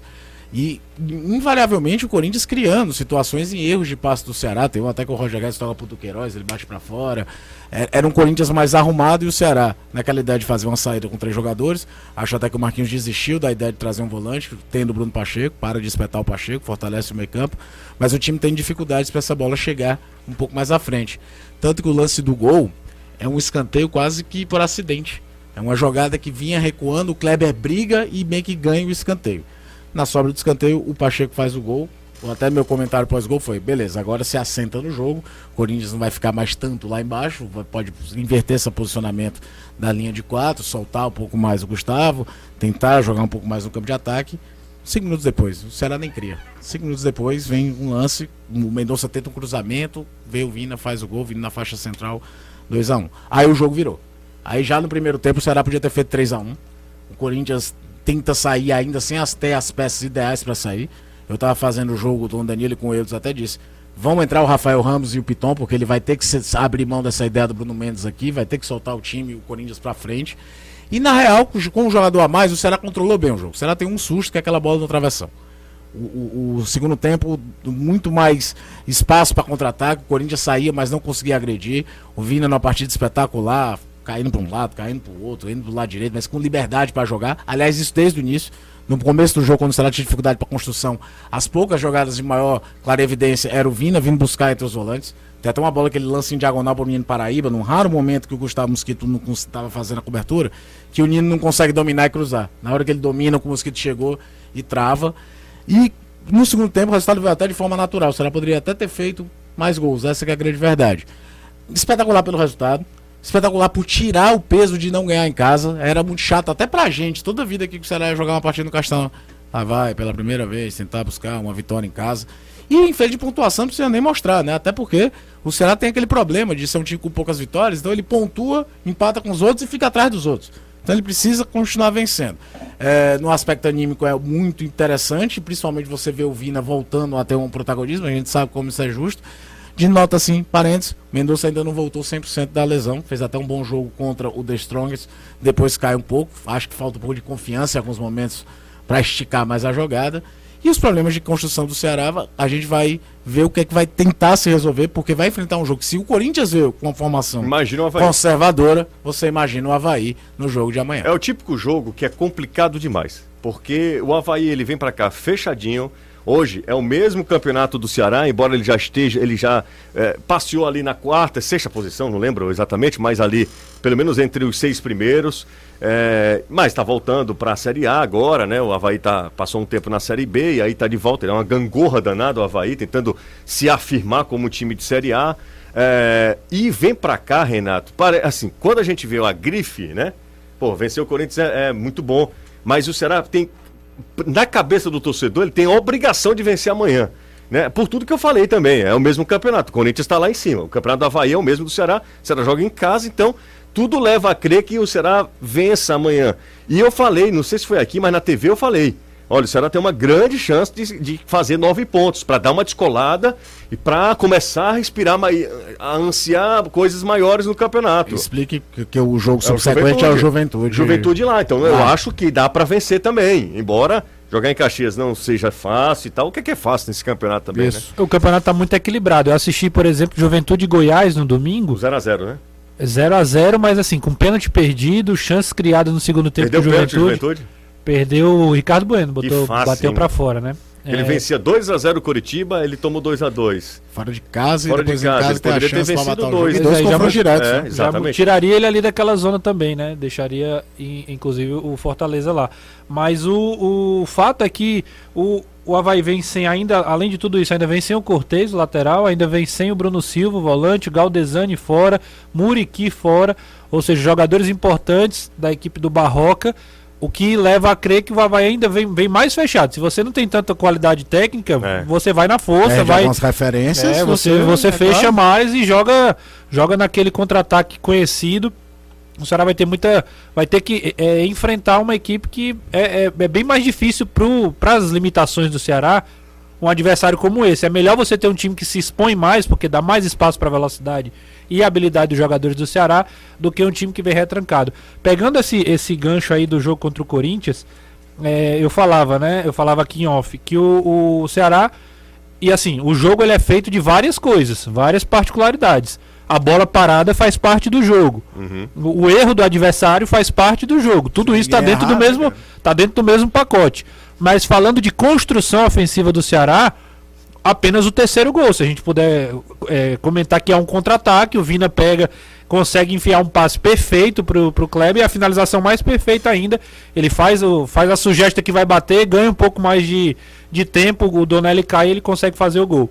Speaker 6: E, invariavelmente, o Corinthians criando situações em erros de passe do Ceará. Tem um até que o Roger Guedes toca pro Duqueiroz, ele bate pra fora. É- Era um Corinthians mais arrumado e o Ceará, naquela ideia de fazer uma saída com três jogadores. Acho até que o Marquinhos desistiu da ideia de trazer um volante, tendo o Bruno Pacheco, para de espetar o Pacheco, fortalece o meio campo. Mas o time tem dificuldades para essa bola chegar um pouco mais à frente. Tanto que o lance do gol é um escanteio quase que por acidente. É uma jogada que vinha recuando, o Kleber briga e meio que ganha o escanteio. Na sobra do escanteio, o Pacheco faz o gol. Até meu comentário pós-gol foi: beleza, agora se assenta no jogo. O Corinthians não vai ficar mais tanto lá embaixo, pode inverter esse posicionamento da linha de quatro, soltar um pouco mais o Gustavo, tentar jogar um pouco mais no campo de ataque. Cinco minutos depois, o Ceará nem cria. Cinco minutos depois vem um lance, o Mendonça tenta um cruzamento, vê o Vina, faz o gol, Vina na faixa central, 2 a 1 Aí o jogo virou. Aí já no primeiro tempo o Ceará podia ter feito 3 a 1 O Corinthians tenta sair ainda sem as, ter as peças ideais para sair. Eu tava fazendo o jogo com o Danilo com o Eudes até disse. Vão entrar o Rafael Ramos e o Piton, porque ele vai ter que abrir mão dessa ideia do Bruno Mendes aqui, vai ter que soltar o time o Corinthians pra frente. E na real, com um jogador a mais, o Ceará controlou bem o jogo. O Ceará tem um susto que é aquela bola no travessão. O, o- o segundo tempo, muito mais espaço para contra-ataque. O Corinthians saía, mas não conseguia agredir. O Vina numa partida espetacular, caindo para um lado, caindo para o outro, indo do lado direito, mas com liberdade para jogar. Aliás, isso desde o início. No começo do jogo, quando o Ceará tinha dificuldade para construção, as poucas jogadas de maior clarevidência era o Vina vindo buscar entre os volantes. Tem até uma bola que ele lança em diagonal para o menino Paraíba, num raro momento que o Gustavo Mosquito não estava fazendo a cobertura, que o Nino não consegue dominar e cruzar. Na hora que ele domina, o Mosquito chegou e trava. E no segundo tempo o resultado veio até de forma natural. O Ceará poderia até ter feito mais gols. Essa que é a grande verdade. Espetacular pelo resultado. Espetacular por tirar o peso de não ganhar em casa. Era muito chato até pra gente. Toda vida que o Ceará ia jogar uma partida no Castelão. Lá vai, pela primeira vez, tentar buscar uma vitória em casa. E em feito de pontuação não precisa nem mostrar, né? Até porque o Ceará tem aquele problema de ser um time com poucas vitórias, então ele pontua, empata com os outros e fica atrás dos outros. Então ele precisa continuar vencendo. É, no aspecto anímico é muito interessante, principalmente você vê o Vina voltando a ter um protagonismo, a gente sabe como isso é justo. De nota assim, parênteses, Mendonça ainda não voltou 100% da lesão, fez até um bom jogo contra o The Strongest, depois cai um pouco, acho que falta um pouco de confiança em alguns momentos para esticar mais a jogada. E os problemas de construção do Ceará, a gente vai ver o que é que vai tentar se resolver, porque vai enfrentar um jogo. Se o Corinthians veio com a formação conservadora, você imagina o Havaí no jogo de amanhã.
Speaker 1: É o típico jogo que é complicado demais. Porque o Havaí ele vem pra cá fechadinho. Hoje é o mesmo campeonato do Ceará, embora ele já esteja, ele já é, passeou ali na quarta, sexta posição, não lembro exatamente, mas ali, pelo menos entre os seis primeiros. É, mas está voltando para a Série A agora, né? O Havaí tá, passou um tempo na Série B e aí tá de volta. Ele é uma gangorra danada o Havaí, tentando se afirmar como time de Série A. É, e vem pra cá, Renato. Pare, assim, quando a gente vê a grife, né? Pô, vencer o Corinthians é, é muito bom. Mas o Ceará tem. Na cabeça do torcedor, ele tem a obrigação de vencer amanhã. Né? Por tudo que eu falei também. É o mesmo campeonato. O Corinthians está lá em cima. O campeonato do Havaí é o mesmo do Ceará. O Ceará joga em casa, então tudo leva a crer que o Ceará vença amanhã. E eu falei, não sei se foi aqui, mas na TV eu falei. Olha, o Ceará tem uma grande chance de, de fazer nove pontos, para dar uma descolada e para começar a respirar, a ansiar coisas maiores no campeonato.
Speaker 6: Explique que, que o jogo
Speaker 1: É o
Speaker 6: subsequente é o Juventude.
Speaker 1: Juventude lá. Então eu acho que dá pra vencer também. Embora jogar em Caxias não seja fácil e tal. O que é, que é fácil nesse campeonato também,
Speaker 6: Isso.
Speaker 7: O campeonato tá muito equilibrado. Eu assisti, por exemplo, Juventude Goiás no domingo,
Speaker 1: né? 0x0, né?
Speaker 7: 0 a 0 mas assim, com pênalti perdido, chances criadas no segundo tempo
Speaker 1: Perdeu
Speaker 7: do
Speaker 1: o pênalti
Speaker 7: Juventude. Perdeu o Ricardo Bueno, botou,
Speaker 1: fácil,
Speaker 7: bateu pra fora, né?
Speaker 1: Ele
Speaker 7: É,
Speaker 1: vencia 2x0 o Curitiba, ele tomou 2x2.
Speaker 6: Fora de casa
Speaker 1: Fora
Speaker 6: e depois
Speaker 1: de casa,
Speaker 6: em casa
Speaker 1: ele
Speaker 6: a
Speaker 1: poderia ter vencido dois,
Speaker 6: E
Speaker 1: né?
Speaker 6: dois
Speaker 7: Já
Speaker 6: confrontos
Speaker 7: foi-
Speaker 6: diretos,
Speaker 1: é,
Speaker 6: né?
Speaker 7: Já
Speaker 1: Exatamente.
Speaker 7: tiraria ele ali daquela zona também, né? Deixaria, in- inclusive, o Fortaleza lá. Mas o, o fato é que o, o Havaí vem sem ainda, além de tudo isso, ainda vem sem o Cortez, o lateral, ainda vem sem o Bruno Silva, o volante, o Galdesani fora, Muriqui fora, ou seja, jogadores importantes da equipe do Barroca, o que leva a crer que o Havaí ainda vem, vem mais fechado. Se você não tem tanta qualidade técnica,
Speaker 1: É.
Speaker 7: você vai na força,
Speaker 6: Perde
Speaker 7: vai.
Speaker 6: referências.
Speaker 7: É, você, você
Speaker 6: é
Speaker 7: fecha
Speaker 6: claro.
Speaker 7: mais e joga joga naquele contra-ataque conhecido. O Ceará vai ter muita. Vai ter que é, enfrentar uma equipe que é, é- é bem mais difícil para as limitações do Ceará. Um adversário como esse. É melhor você ter um time que se expõe mais, porque dá mais espaço para velocidade e habilidade dos jogadores do Ceará, do que um time que vem retrancado. Pegando esse, esse gancho aí do jogo contra o Corinthians, é, eu falava, né? Eu falava aqui em off, que o, o Ceará e assim, o jogo ele é feito de várias coisas, várias particularidades. A bola parada faz parte do jogo. O, o erro do adversário faz parte do jogo. Tudo isso está
Speaker 6: é
Speaker 7: dentro do mesmo,
Speaker 6: cara.
Speaker 7: tá dentro do mesmo pacote. Mas falando de construção ofensiva do Ceará, apenas o terceiro gol. Se a gente puder é, comentar que é um contra-ataque, o Vina pega, consegue enfiar um passe perfeito pro, pro Kleber e a finalização mais perfeita ainda. Ele faz, o, faz a sugesta que vai bater, ganha um pouco mais de, de tempo, o Donelli cai e ele consegue fazer o gol.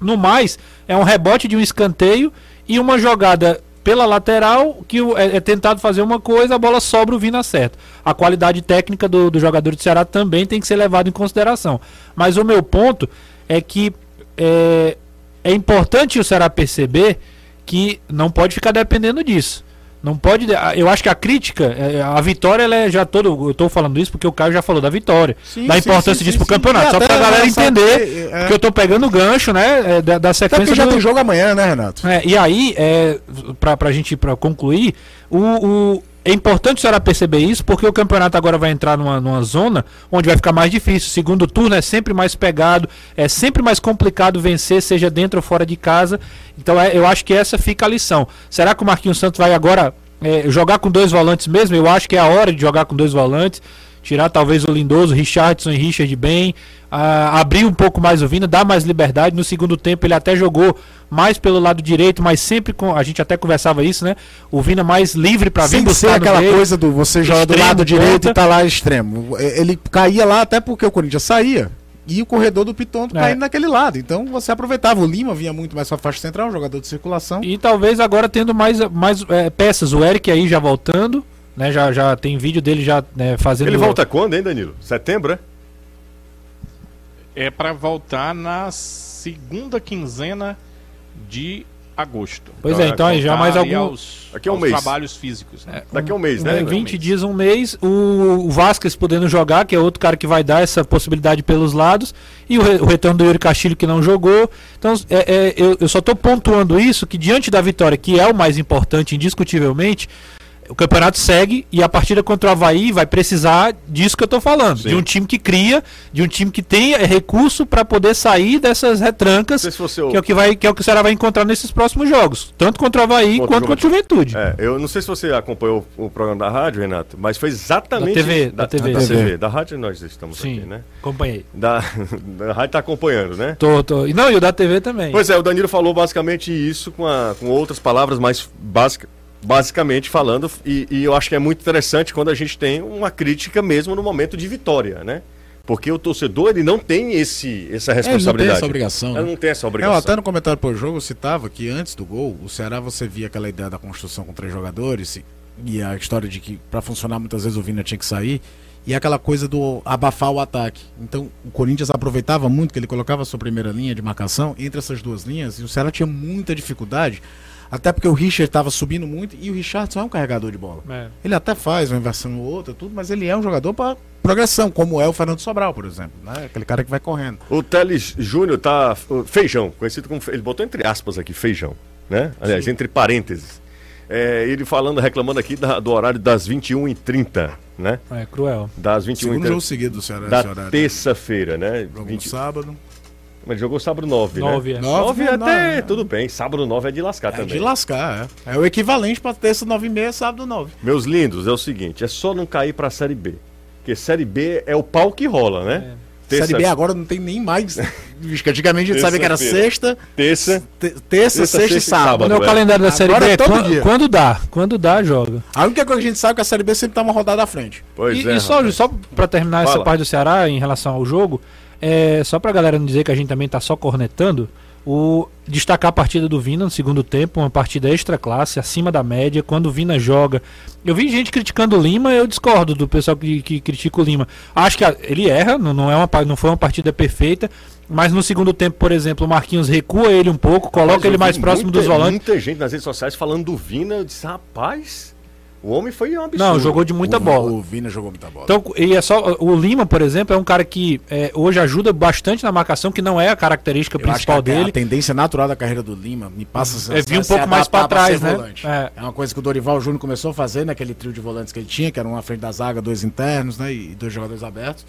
Speaker 7: No mais, é um rebote de um escanteio e uma jogada pela lateral que é, é tentado fazer uma coisa, a bola sobra o Vina certo. A qualidade técnica do, do jogador do Ceará também tem que ser levado em consideração. Mas o meu ponto é que é, é importante o Ceará perceber que não pode ficar dependendo disso. Não pode. Eu acho que a crítica, é, a vitória, ela é já todo. Eu tô falando isso porque o Caio já falou da vitória.
Speaker 6: Sim,
Speaker 7: da importância
Speaker 6: sim,
Speaker 7: disso
Speaker 6: sim,
Speaker 7: pro
Speaker 6: sim.
Speaker 7: campeonato.
Speaker 6: E
Speaker 7: Só pra
Speaker 6: até
Speaker 7: galera entender.
Speaker 6: é.
Speaker 7: Porque eu tô pegando o gancho, né? é, Da, da
Speaker 6: Até
Speaker 7: sequência.
Speaker 6: porque já
Speaker 7: do-
Speaker 6: tem jogo amanhã, né, Renato?
Speaker 7: é, e aí, é, pra, pra gente pra concluir, o, o- é importante a senhora perceber isso, porque o campeonato agora vai entrar numa, numa zona onde vai ficar mais difícil. Segundo turno é sempre mais pegado, é sempre mais complicado vencer, seja dentro ou fora de casa. Então é, eu acho que essa fica a lição. Será que o Marquinhos Santos vai agora é, jogar com dois volantes mesmo? Eu acho que é a hora de jogar com dois volantes. Tirar talvez o Lindoso, Richardson e Richard bem, ah, abrir um pouco mais o Vina, dar mais liberdade. No segundo tempo ele até jogou mais pelo lado direito, mas sempre com. A gente até conversava isso, né? O Vina mais livre para vir
Speaker 6: Sem
Speaker 7: buscar
Speaker 6: ser aquela
Speaker 7: meio.
Speaker 6: coisa do você joga do lado direito
Speaker 7: ponta.
Speaker 6: e tá lá extremo. E- Ele caía lá até porque o Corinthians saía. E o corredor do Pitonto
Speaker 7: É.
Speaker 6: caindo naquele lado. Então você aproveitava. O Lima vinha muito mais pra faixa central, um jogador de circulação.
Speaker 7: E talvez agora tendo mais, mais é, peças. O Eric aí já voltando, né? Já, já tem vídeo dele já né, fazendo.
Speaker 1: Ele volta quando, hein, Danilo? Setembro, é?
Speaker 5: É para voltar na segunda quinzena de agosto.
Speaker 7: Pois é, então aí já mais algum.
Speaker 5: Aos,
Speaker 1: Aqui é um mês.
Speaker 5: trabalhos físicos. Né?
Speaker 1: Daqui a um mês,
Speaker 7: né,
Speaker 1: né?
Speaker 7: 20 dias, um mês. O, o Vasquez podendo jogar, que é outro cara que vai dar essa possibilidade pelos lados. E o, re- o retorno do Yuri Castilho, que não jogou. Então, é, é, eu, eu só estou pontuando isso, que diante da vitória, que é o mais importante, indiscutivelmente, o campeonato segue e a partida contra o Havaí vai precisar disso que eu estou falando.
Speaker 1: Sim.
Speaker 7: De um time que cria, de um time que tem é, recurso para poder sair dessas retrancas.
Speaker 1: Se ou-
Speaker 7: Que é o que, vai, que é o que o Ceará vai encontrar nesses próximos jogos. Tanto contra o Havaí
Speaker 1: Contra o
Speaker 7: quanto contra o Juventude.
Speaker 1: É, eu não sei se você acompanhou o programa da rádio, Renato, mas foi exatamente.
Speaker 7: Da TV, da TV.
Speaker 1: Da,
Speaker 6: Da
Speaker 1: TV. Da rádio nós estamos
Speaker 7: Sim,
Speaker 1: aqui, né?
Speaker 7: acompanhei.
Speaker 1: Da, da rádio tá acompanhando, né?
Speaker 7: Tô, tô. E Não, e o da TV também.
Speaker 1: Pois é, o Danilo falou basicamente isso com, a- com outras palavras mais básica, basicamente falando, e, e eu acho que é muito interessante quando a gente tem uma crítica mesmo no momento de vitória, né? Porque o torcedor ele não tem esse, essa
Speaker 6: É, Ele não tem
Speaker 1: responsabilidade.
Speaker 6: essa obrigação.
Speaker 1: Ele
Speaker 6: né?
Speaker 1: não tem essa
Speaker 6: Eu,
Speaker 1: obrigação.
Speaker 6: até no comentário pro jogo eu citava que antes do gol, o Ceará você via aquela ideia da construção com três jogadores e, e a história de que pra funcionar muitas vezes o Vina tinha que sair e aquela coisa do abafar o ataque. Então o Corinthians aproveitava muito que ele colocava a sua primeira linha de marcação entre essas duas linhas e o Ceará tinha muita dificuldade, até porque o Richard estava subindo muito e o Richardson é um carregador de bola.
Speaker 7: É.
Speaker 6: Ele até faz uma inversão ou outra, tudo, mas ele é um jogador para progressão, como é o Fernando Sobral, por exemplo, né? Aquele cara que vai correndo.
Speaker 1: O Teles Júnior tá. o Feijão, conhecido como. Ele botou entre aspas aqui, feijão. Né? Aliás, entre parênteses. É, ele falando, reclamando aqui da- do horário das 21h30, né?
Speaker 7: É cruel.
Speaker 1: Das
Speaker 6: Segundo jogo
Speaker 1: 21h30
Speaker 6: seguido do Ceará.
Speaker 1: da terça-feira, né?
Speaker 6: Jogo
Speaker 1: 20
Speaker 6: no sábado.
Speaker 1: Mas ele jogou sábado 9,
Speaker 7: Nove,
Speaker 1: né?
Speaker 7: é.
Speaker 1: 9
Speaker 6: Nove,
Speaker 1: até,
Speaker 6: não,
Speaker 1: tudo bem. Sábado 9 é de lascar
Speaker 6: É
Speaker 1: também.
Speaker 6: de lascar, é. É o equivalente pra terça 9 e meia, sábado 9.
Speaker 1: Meus lindos, é o seguinte, é só não cair pra Série B. Porque Série B é o pau que rola, né? Terça-
Speaker 6: Série B agora não tem nem mais. Antigamente a gente sabia que era sexta,
Speaker 1: Terça.
Speaker 6: te- terça,
Speaker 1: Terça,
Speaker 6: sexta e
Speaker 1: sexta e
Speaker 6: sábado.
Speaker 1: sábado.
Speaker 7: No
Speaker 1: é.
Speaker 7: calendário da Série
Speaker 6: Agora
Speaker 7: B,
Speaker 6: é todo
Speaker 7: quando,
Speaker 6: dia.
Speaker 7: quando dá, quando dá, joga.
Speaker 6: A única coisa que a gente sabe é que a Série B sempre tá uma rodada à frente.
Speaker 1: Pois
Speaker 7: e,
Speaker 1: é.
Speaker 7: e só,
Speaker 1: rapaz.
Speaker 7: só para terminar essa
Speaker 1: Fala.
Speaker 7: parte do Ceará em relação ao jogo, É, só pra galera não dizer que a gente também tá só cornetando, o destacar a partida do Vina no segundo tempo, uma partida extra classe, acima da média, quando o Vina joga. Eu vi gente criticando o Lima, eu discordo do pessoal que, que critica o Lima. Acho que a- ele erra, não, não, é uma, não foi uma partida perfeita, mas no segundo tempo, por exemplo, o Marquinhos recua ele um pouco, coloca ele mais próximo
Speaker 1: muita,
Speaker 7: dos volantes.
Speaker 1: Muita gente nas redes sociais falando do Vina. Eu disse, rapaz, o homem foi um absurdo.
Speaker 7: Não, jogou de muita
Speaker 6: o,
Speaker 7: bola.
Speaker 6: O Vina jogou muita bola.
Speaker 7: Então, e é só o Lima, por exemplo, é um cara que é, hoje ajuda bastante na marcação, que não é a característica
Speaker 6: Eu acho que
Speaker 7: principal
Speaker 6: a,
Speaker 7: dele.
Speaker 6: a tendência natural da carreira do Lima me passa
Speaker 7: É vir um pouco mais pra trás, né?
Speaker 6: É.
Speaker 7: É.
Speaker 6: uma coisa que o Dorival Júnior começou a fazer naquele trio de volantes que ele tinha, que era um à frente da zaga, dois internos, né? E dois jogadores abertos.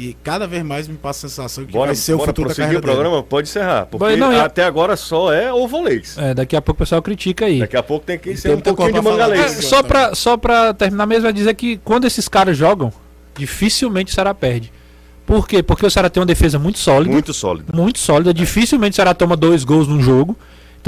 Speaker 6: E cada vez mais me passa a sensação que
Speaker 1: Bora,
Speaker 6: vai ser o
Speaker 1: bora
Speaker 6: futuro da carreira
Speaker 1: o programa? Pode encerrar. Porque
Speaker 7: não, e-
Speaker 1: até agora só é o volês.
Speaker 7: É, daqui a pouco o pessoal critica aí.
Speaker 1: Daqui a pouco tem que ser um pouquinho de mangalês.
Speaker 7: É, só, pra, só pra terminar mesmo, é dizer que quando esses caras jogam, dificilmente o Ceará perde. Por quê? Porque o Ceará tem uma defesa muito sólida.
Speaker 1: Muito sólido.
Speaker 7: muito sólida. Dificilmente o Ceará toma dois gols num jogo.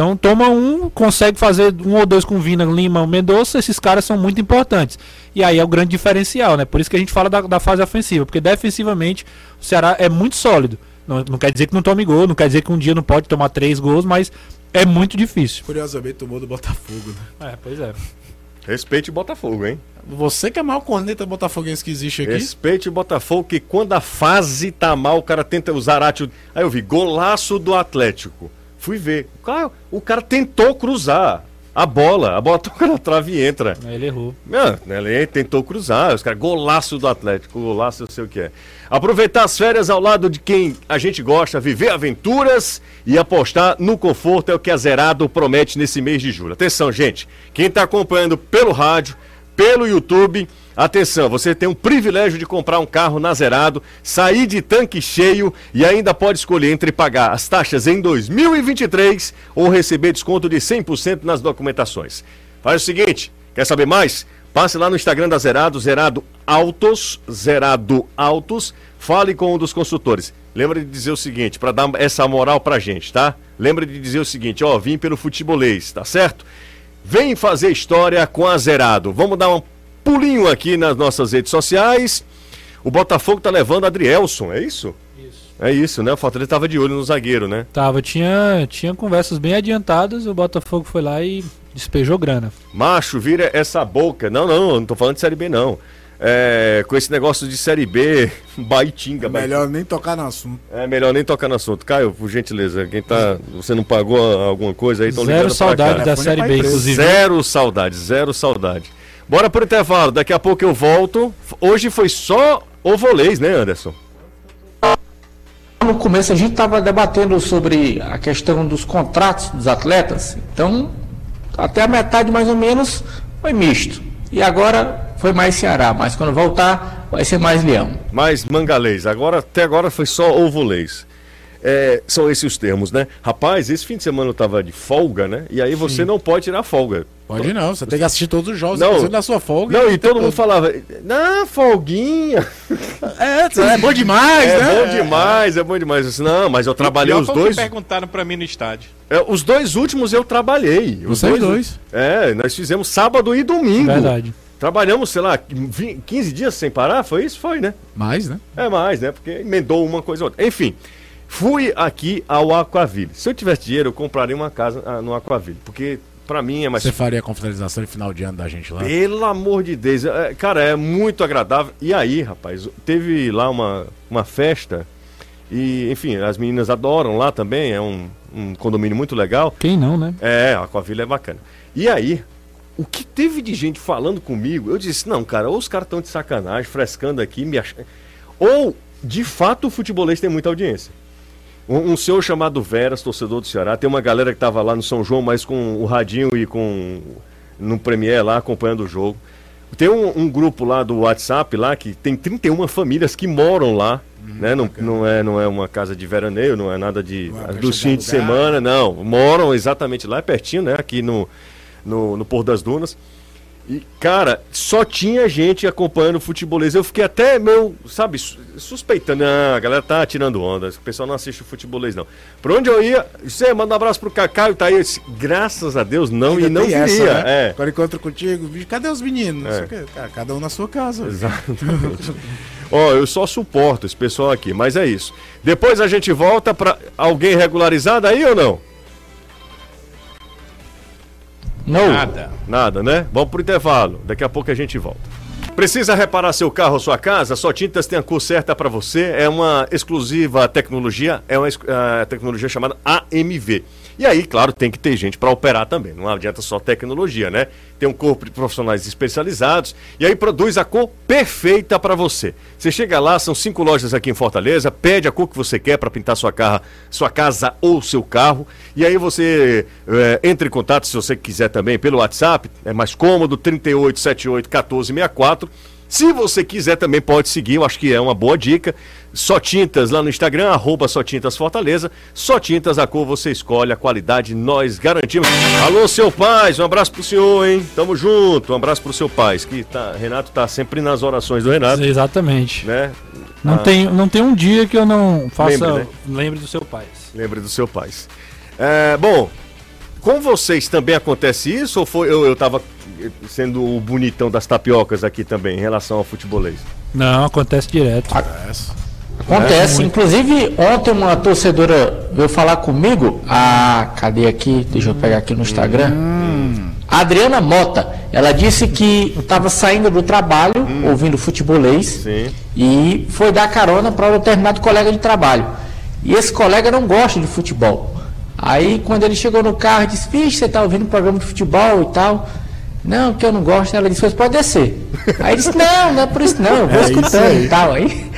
Speaker 7: Então toma um, consegue fazer um ou dois com Vina, Lima, Mendonça, esses caras são muito importantes. E aí é o grande diferencial, né? Por isso que a gente fala da, da fase ofensiva, porque defensivamente o Ceará é muito sólido. Não, não quer dizer que não tome gol, não quer dizer que um dia não pode tomar três gols, mas é muito difícil.
Speaker 6: Curiosamente tomou do Botafogo, né?
Speaker 7: É, pois é.
Speaker 1: Respeite o Botafogo, hein?
Speaker 6: Você que é o maior corneta botafoguense que existe aqui.
Speaker 1: Respeite o Botafogo, que quando a fase tá mal, o cara tenta usar Zarate. Aí eu vi, golaço do Atlético. Fui ver. O cara, o cara tentou cruzar a bola. A bola toca na trave e entra.
Speaker 7: Ele errou.
Speaker 1: Não, ele tentou cruzar, os caras, golaço do Atlético, golaço eu sei o que é. Aproveitar as férias ao lado de quem a gente gosta, viver aventuras e apostar no conforto é o que a Zerado promete nesse mês de julho. Atenção, gente, quem está acompanhando pelo rádio, pelo YouTube, atenção, você tem o privilégio de comprar um carro na Zerado, sair de tanque cheio e ainda pode escolher entre pagar as taxas em 2023 ou receber desconto de 100% nas documentações. Faz o seguinte, quer saber mais? Passe lá no Instagram da Zerado, Zerado Autos, Zerado Autos, fale com um dos consultores. Lembra de dizer o seguinte, para dar essa moral pra gente, tá? Lembra de dizer o seguinte, ó, vim pelo futebolês, tá certo? Vem fazer história com a Zerado. Vamos dar um pulinho aqui nas nossas redes sociais. O Botafogo tá levando Adrielson, é isso? Isso. É isso, né? O Fortaleza tava de olho no zagueiro, né?
Speaker 7: Tava, tinha, tinha conversas bem adiantadas, o Botafogo foi lá e despejou grana.
Speaker 1: Macho, vira essa boca. Não, não, não tô falando de Série B, não. É, com esse negócio de Série B, baitinga,
Speaker 6: É melhor nem tocar no assunto.
Speaker 1: É melhor nem tocar no assunto. Caio, por gentileza, quem tá. Você não pagou alguma coisa aí? Tão
Speaker 7: Zero saudade da Série
Speaker 6: pra
Speaker 7: B, inclusive.
Speaker 1: Zero saudade, zero saudade. Bora pro intervalo, daqui a pouco eu volto. Hoje foi só o volês, né, Anderson?
Speaker 4: No começo a gente estava debatendo sobre a questão dos contratos dos atletas, então até a metade mais ou menos foi misto. E agora foi mais Ceará, mas quando voltar vai ser mais Leão.
Speaker 1: Mais mangalês. Agora, até agora foi só ovolês. É, são esses os termos, né? Rapaz, esse fim de semana eu tava de folga, né? E aí você não pode tirar folga.
Speaker 6: Pode não, você tem que assistir todos os jogos,
Speaker 1: Não.
Speaker 6: inclusive na sua folga.
Speaker 1: Não, e todo mundo falava, não, folguinha.
Speaker 6: É, é bom demais,
Speaker 1: É
Speaker 6: né?
Speaker 1: bom demais, é bom demais. Disse, não, mas eu trabalhei os
Speaker 5: foi o que
Speaker 1: dois.
Speaker 5: perguntaram pra mim no estádio.
Speaker 1: É, os dois últimos eu trabalhei. Os
Speaker 6: Vocês dois.
Speaker 1: É, nós fizemos sábado e domingo.
Speaker 7: Verdade.
Speaker 1: Trabalhamos, sei lá, 20, 15 dias sem parar, foi isso? Foi, né?
Speaker 6: Mais, né?
Speaker 1: É mais, né? Porque emendou uma coisa ou outra. Enfim, fui aqui ao Aquaville. Se eu tivesse dinheiro, eu compraria uma casa ah, no Aquaville. Porque pra mim é mais.
Speaker 6: Você faria a confraternização de final de ano da gente lá?
Speaker 1: Pelo amor de Deus. é, cara, é muito agradável. E aí, rapaz, teve lá uma, uma festa. E, enfim, as meninas adoram lá também. É um, um condomínio muito legal.
Speaker 7: Quem não, né?
Speaker 1: É, a Aquavila é bacana. E aí, o que teve de gente falando comigo, eu disse, não, cara, ou os caras estão de sacanagem, frescando aqui, me ach... ou, de fato, o futebolês tem muita audiência. Um, um senhor chamado Veras, torcedor do Ceará, tem uma galera que tava lá no São João, mas com o radinho e com no Premier lá, acompanhando o jogo. Tem um, um grupo lá do WhatsApp lá que tem 31 famílias que moram lá, né? Não, não, é, não é uma casa de veraneio, não é nada de
Speaker 6: é chegar
Speaker 1: fins de semana, não. Moram exatamente lá, é pertinho, né? Aqui no, no, no Pôr das Dunas. E, cara, só tinha gente acompanhando o futebolês. Eu fiquei até meio, sabe, su- suspeitando. Não, a galera tá tirando onda. O pessoal não assiste o futebolês, não. Por onde eu ia, você manda um abraço pro Cacau, tá aí. Disse, Graças a Deus, não,
Speaker 6: Ainda
Speaker 1: e não
Speaker 6: tem essa,
Speaker 1: viria.
Speaker 6: né?
Speaker 1: É.
Speaker 6: Agora encontro contigo, cadê os meninos?
Speaker 1: É.
Speaker 6: Cara, cada um na sua casa.
Speaker 1: Exatamente. Ó, eu só suporto esse pessoal aqui, mas é isso. Depois a gente volta pra alguém regularizado aí ou não?
Speaker 4: Não.
Speaker 5: Nada.
Speaker 1: Nada, né? Vamos pro intervalo. Daqui a pouco a gente volta. Precisa reparar seu carro ou sua casa? Só Tintas tem a cor certa para você. É uma exclusiva tecnologia, é uma ah, tecnologia chamada AMV. E aí, claro, tem que ter gente para operar também. Não adianta só tecnologia, né? Tem um corpo de profissionais especializados e aí produz a cor perfeita para você. Você chega lá, são cinco lojas aqui em Fortaleza, pede a cor que você quer para pintar sua, sua casa ou seu carro. E aí você eh, entra em contato, se você quiser também, pelo WhatsApp, é mais cômodo, 3878 1464. Se você quiser também pode seguir, eu acho que é uma boa dica. Só Tintas lá no Instagram, arroba Só Tintas Fortaleza. Só Tintas, a cor você escolhe, a qualidade nós garantimos. Alô, seu Paz, um abraço pro senhor, hein? Tamo junto, um abraço pro seu Paz, que tá, Renato tá sempre nas orações do Renato,
Speaker 7: Exatamente.
Speaker 1: né?
Speaker 7: Não,
Speaker 1: Ah.
Speaker 7: tem, não tem um dia que eu não faça.
Speaker 1: Lembre, né?
Speaker 7: Lembre do seu pai.
Speaker 1: Lembre do seu Paz. É, bom, com vocês também acontece isso ou foi eu, eu tava sendo o bonitão das tapiocas aqui também em relação ao futebolês?
Speaker 7: Não, acontece direto.
Speaker 4: Acontece. Inclusive, ontem uma torcedora veio falar comigo. Ah, cadê aqui? Deixa eu pegar aqui no Instagram. A Adriana Mota. Ela disse que estava saindo do trabalho, ouvindo futebolês,
Speaker 1: Sim.
Speaker 4: e foi dar carona para um determinado colega de trabalho. E esse colega não gosta de futebol. Aí, quando ele chegou no carro, disse: Vixe, você está ouvindo um programa de futebol e tal. Não, que eu não gosto. Ela disse: Você pode descer. Aí disse: Não, não é por isso, não. Eu vou
Speaker 6: É
Speaker 4: escutando
Speaker 6: aí.
Speaker 4: e tal. Aí.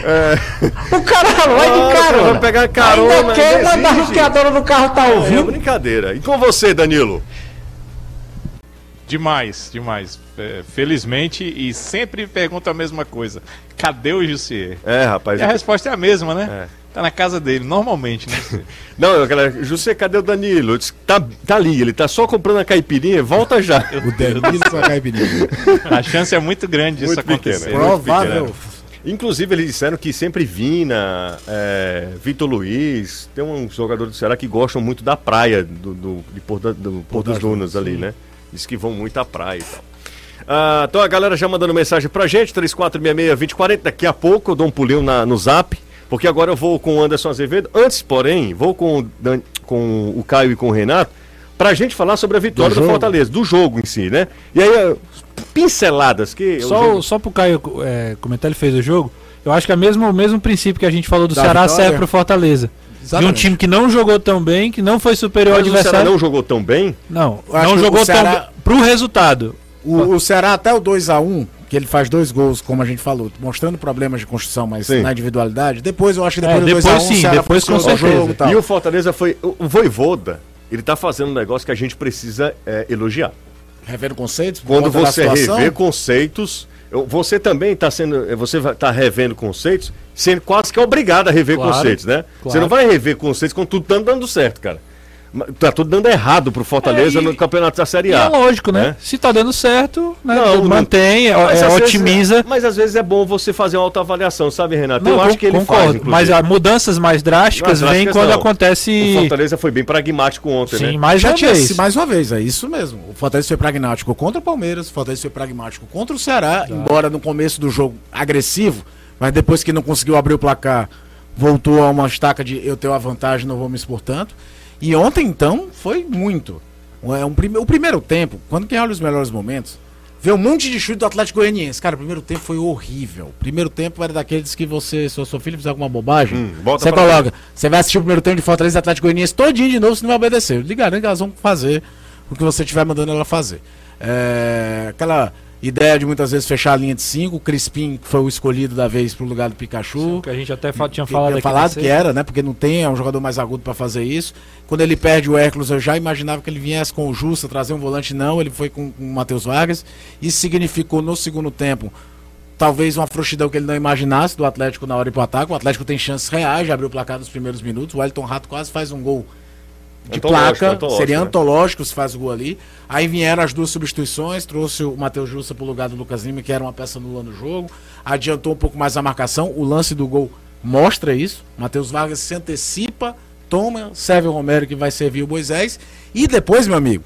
Speaker 4: O cara vai de carona.
Speaker 1: vai pegar carona,
Speaker 4: Ainda quer
Speaker 1: não
Speaker 4: mandar o
Speaker 1: existe.
Speaker 4: que a dona do carro tá
Speaker 1: É
Speaker 4: ouvindo.
Speaker 1: brincadeira. E com você, Danilo?
Speaker 5: Demais, demais. É, felizmente, e sempre pergunta a mesma coisa. Cadê o Jussier?
Speaker 1: É, rapaz.
Speaker 5: E a resposta é a mesma, né?
Speaker 1: É.
Speaker 5: Tá na casa dele, normalmente, né?
Speaker 1: Não, galera, José, cadê o Danilo? Eu disse, tá, tá ali, ele tá só comprando a caipirinha, volta já.
Speaker 6: O Danilo com a caipirinha.
Speaker 5: A chance é muito grande disso
Speaker 1: Muito pequena,
Speaker 5: acontecer.
Speaker 1: é. muito
Speaker 6: Provável.
Speaker 1: pequeno. Inclusive, eles disseram que sempre Vina, é, Vitor Luiz, tem um jogador do Ceará que gostam muito da praia, do, do, de Porto, do Porto das Lunas, ali, né? Diz que vão muito à praia e tal. Ah, então a galera já mandando mensagem pra gente, 3466-2040. Daqui a pouco eu dou um pulinho na- no zap, porque agora eu vou com o Anderson Azevedo. Antes, porém, vou com, o Dan- com o Caio e com o Renato pra gente falar sobre a vitória do,
Speaker 6: Do.
Speaker 1: Fortaleza, do jogo em si, né? E aí, ah, pinceladas que. o
Speaker 7: Só,
Speaker 1: jogo-
Speaker 7: só pro Caio é, comentar, ele fez o jogo. Eu acho que é mesmo, o mesmo princípio que a gente falou do
Speaker 6: Da
Speaker 7: Ceará
Speaker 6: vitória.
Speaker 7: serve pro Fortaleza. De um
Speaker 6: Exatamente.
Speaker 7: time que não jogou tão bem, que não foi superior ao
Speaker 1: Mas o Ceará
Speaker 7: adversário.
Speaker 1: não jogou tão bem.
Speaker 7: Não, não
Speaker 6: o
Speaker 7: jogou
Speaker 6: Ceará-
Speaker 7: tão bem. Pro resultado.
Speaker 6: O, o Ceará até o 2x1, que ele faz dois gols, como a gente falou, mostrando problemas de construção, mas
Speaker 1: Sim.
Speaker 6: na individualidade. Depois eu acho que
Speaker 7: É,
Speaker 6: depois do
Speaker 7: depois
Speaker 6: 2x1
Speaker 7: sim, depois com
Speaker 6: o
Speaker 7: certeza.
Speaker 6: jogo e tal.
Speaker 1: E o Fortaleza foi. O Voivoda, ele tá fazendo um negócio que a gente precisa é, elogiar.
Speaker 6: Revendo conceitos.
Speaker 1: Quando você rever conceitos. Você também está sendo. Você vai- tá revendo conceitos, sendo quase que obrigado a rever
Speaker 7: Claro,
Speaker 1: conceitos, né? Você
Speaker 7: claro.
Speaker 1: não vai rever conceitos quando tudo tá dando certo, cara. Tá tudo dando errado pro Fortaleza
Speaker 7: É, e-
Speaker 1: no campeonato da Série
Speaker 7: E
Speaker 1: A.
Speaker 7: é lógico, né?
Speaker 1: né?
Speaker 7: Se tá dando certo, né?
Speaker 1: Não, não-
Speaker 7: mantém, é,
Speaker 1: Mas
Speaker 7: é,
Speaker 1: às vezes-
Speaker 7: otimiza.
Speaker 1: mas às vezes é bom você fazer uma autoavaliação, sabe, Renato?
Speaker 7: Não,
Speaker 1: eu acho que ele
Speaker 7: concordo,
Speaker 1: faz,
Speaker 7: mas as mudanças mais drásticas vêm quando
Speaker 1: não.
Speaker 7: acontece.
Speaker 1: O Fortaleza foi bem pragmático ontem,
Speaker 7: Sim,
Speaker 1: né?
Speaker 7: mais
Speaker 6: Já
Speaker 7: uma
Speaker 6: tinha
Speaker 7: vez.
Speaker 6: mais uma vez, é isso mesmo. O Fortaleza foi pragmático contra o Palmeiras, o Fortaleza foi pragmático contra o Ceará, embora no começo do jogo agressivo, mas depois que não conseguiu abrir o placar, voltou a uma estaca de eu tenho a vantagem, não vou me expor tanto. E ontem, então, foi muito. É um prime... O primeiro tempo, quando quem olha os melhores momentos, vê um monte de chute do Atlético Goianiense. Cara, o primeiro tempo foi horrível. O primeiro tempo era daqueles que você, se o seu filho fizer alguma bobagem,
Speaker 1: Hum,
Speaker 6: você coloca. Você vai assistir o primeiro tempo de Fortaleza e Atlético Goianiense todinho de novo, você não vai obedecer. Eu lhe garanto que elas vão fazer o que você estiver mandando ela fazer. É, aquela ideia de muitas vezes fechar a linha de 5, o Crispim foi o escolhido da vez pro lugar do Pikachu.
Speaker 7: Que a gente até fa- tinha falado
Speaker 6: tinha falado que era, né? Porque não tem, é um jogador mais agudo para fazer isso. Quando ele perde o Hércules, eu já imaginava que ele viesse com o Justa trazer um volante, não. Ele foi com, com o Matheus Vargas. Isso significou no segundo tempo talvez uma frouxidão que ele não imaginasse do Atlético na hora de pro ataque. O Atlético tem chances reais de abrir o placar nos primeiros minutos. O Wellington Rato quase faz um gol de
Speaker 1: Antológico,
Speaker 6: placa,
Speaker 1: antológico,
Speaker 6: seria
Speaker 1: né?
Speaker 6: antológico se faz o gol ali. Aí vieram as duas substituições, trouxe o Matheus Jussa pro lugar do Lucas Lima, que era uma peça nula no jogo. Adiantou um pouco mais a marcação. O lance do gol mostra isso. Matheus Vargas se antecipa, toma, serve o Romero que vai servir o Moisés. E depois, meu amigo,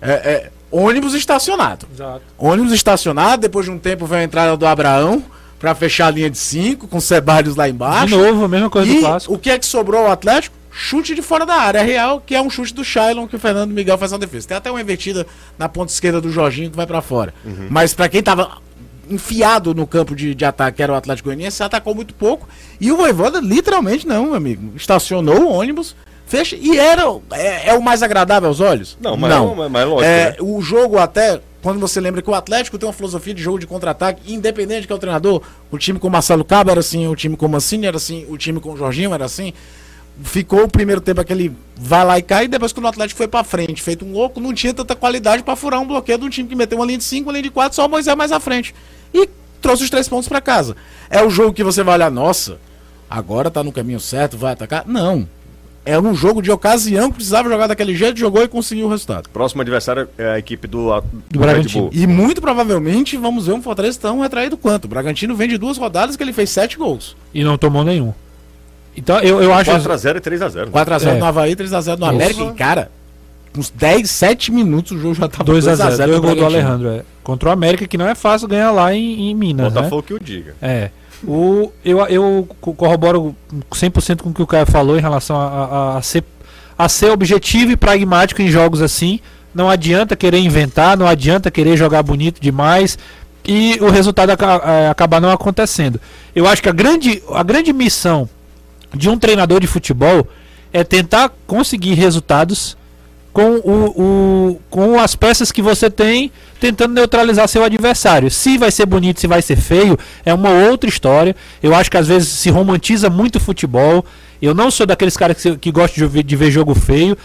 Speaker 6: é, é, ônibus estacionado.
Speaker 7: Exato.
Speaker 6: Ônibus estacionado, depois de um tempo vem a entrada do Abraão. pra fechar a linha de 5, com o Ceballos lá embaixo.
Speaker 7: De novo, a mesma coisa
Speaker 6: e
Speaker 7: do clássico.
Speaker 6: o que é que sobrou ao Atlético? Chute de fora da área real, que é um chute do Shailon que o Fernando Miguel faz na defesa. Tem até uma invertida na ponta esquerda do Jorginho que vai pra fora. Mas pra quem tava enfiado no campo de, de ataque, que era o Atlético Goianiense, atacou muito pouco. E o Voivoda, literalmente, não, meu amigo. Estacionou o ônibus, fecha. E era. É, é o mais agradável aos olhos?
Speaker 1: Não, mas é- mas é lógico,
Speaker 6: É,
Speaker 1: né?
Speaker 6: O jogo até. Quando você lembra que o Atlético tem uma filosofia de jogo de contra-ataque, independente de que é o treinador, o time com o Marcelo Cabo era assim, o time com o Mancini era assim, o time com o Jorginho era assim. Ficou o primeiro tempo aquele vai lá e cai, e depois quando o Atlético foi pra frente, feito um louco, não tinha tanta qualidade pra furar um bloqueio de um time que meteu uma linha de 5, uma linha de 4, só o Moisés mais à frente. E trouxe os três pontos pra casa. É o jogo que você vai olhar, nossa, agora tá no caminho certo, vai atacar? Não. É um jogo de ocasião que precisava jogar daquele jeito, jogou e conseguiu o resultado.
Speaker 1: Próximo adversário é a equipe do, do,
Speaker 7: Do Bragantino.
Speaker 6: E muito provavelmente vamos ver um Fortaleza tão retraído quanto. O Bragantino vem de duas rodadas que ele fez sete gols.
Speaker 7: E não tomou nenhum. Então eu, eu acho.
Speaker 1: 4x0 e 3x0.
Speaker 6: 4x0
Speaker 7: É.
Speaker 6: no Havaí, 3x0 no. América. E, cara, uns 10, 7 minutos o jogo já tava
Speaker 7: 2x0,
Speaker 6: 2x0
Speaker 7: dois
Speaker 6: pro
Speaker 7: gols do. Alejandro. É. Contra o América, que não é fácil ganhar lá em, em Minas. Né?
Speaker 1: Botafogo que o diga.
Speaker 7: É. O, eu, eu co- corroboro 100% com o que o Caio falou em relação a, a- a ser, a ser objetivo e pragmático em jogos assim. Não adianta querer inventar, não adianta querer jogar bonito demais e o resultado aca- é, acabar não acontecendo. Eu acho que a grande, a grande missão de um treinador de futebol é tentar conseguir resultados com, o, o- com as peças que você tem, tentando neutralizar seu adversário. Se vai ser bonito, se vai ser feio, é uma outra história. Eu acho que às vezes se romantiza muito o futebol. Eu não sou daqueles caras que, que gostam de de ver jogo feio.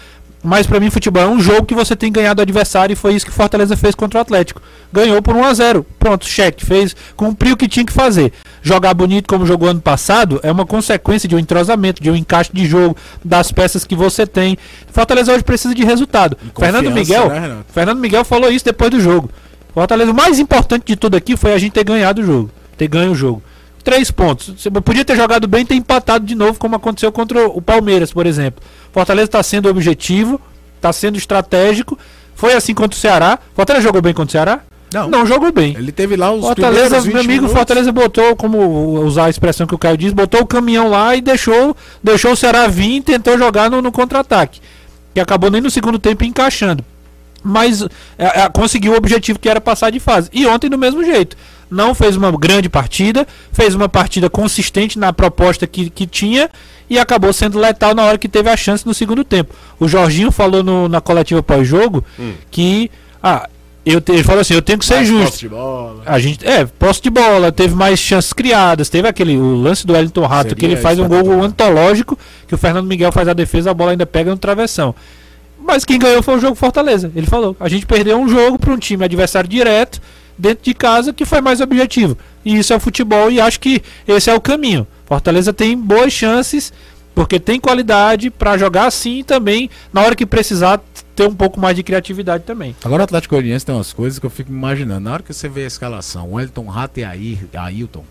Speaker 7: Mas pra mim, futebol é um jogo que você tem que ganhar do adversário e foi isso que o Fortaleza fez contra o Atlético. Ganhou por 1 a 0 Pronto, cheque, fez, cumpriu o que tinha que fazer. Jogar bonito como jogou ano passado é uma consequência de um entrosamento, de um encaixe de jogo, das peças que você tem. Fortaleza hoje precisa de resultado. Fernando Miguel,
Speaker 6: né?
Speaker 7: Fernando Miguel falou isso depois do jogo. Fortaleza, o mais importante de tudo aqui foi a gente ter ganhado o jogo, ter ganho o jogo. Três pontos. Você podia ter jogado bem e ter empatado de novo, como aconteceu contra o Palmeiras, por exemplo. Fortaleza está sendo objetivo, está sendo estratégico. Foi assim contra o Ceará. Fortaleza jogou bem contra o Ceará?
Speaker 6: Não.
Speaker 7: Não jogou bem.
Speaker 6: Ele teve lá os
Speaker 7: Fortaleza,
Speaker 6: primeiros 20
Speaker 7: meu amigo,
Speaker 6: minutos.
Speaker 7: Fortaleza botou, como usar a expressão que o Caio diz, botou o caminhão lá e deixou, deixou o Ceará vir e tentou jogar no, no contra-ataque. Que acabou nem no segundo tempo encaixando. Mas é, é, conseguiu o objetivo que era passar de fase. E ontem do mesmo jeito. Não fez uma grande partida, fez uma partida consistente na proposta que, que tinha e acabou sendo letal na hora que teve a chance no segundo tempo. O Jorginho falou no- na coletiva pós-jogo que. Ah, eu te- ele falou assim: eu tenho que ser
Speaker 6: Mais
Speaker 7: justo.
Speaker 6: posse de bola.
Speaker 7: A gente, é, posse de bola, teve mais chances criadas, teve aquele o lance do Wellington Rato
Speaker 6: Seria
Speaker 7: que ele faz um gol
Speaker 6: espetacular.
Speaker 7: antológico, que o Fernando Miguel faz a defesa, a bola ainda pega no travessão. Mas quem ganhou foi o jogo Fortaleza. Ele falou: a gente perdeu um jogo para um time adversário direto, dentro de casa, que foi mais objetivo. E isso é o futebol e acho que esse é o caminho. Fortaleza tem boas chances, porque tem qualidade para jogar assim e também, na hora que precisar, ter um pouco mais de criatividade também.
Speaker 6: Agora o Atlético Goianiense tem umas coisas que eu fico imaginando. Na hora que você vê a escalação, o Elton Rato e Ailton,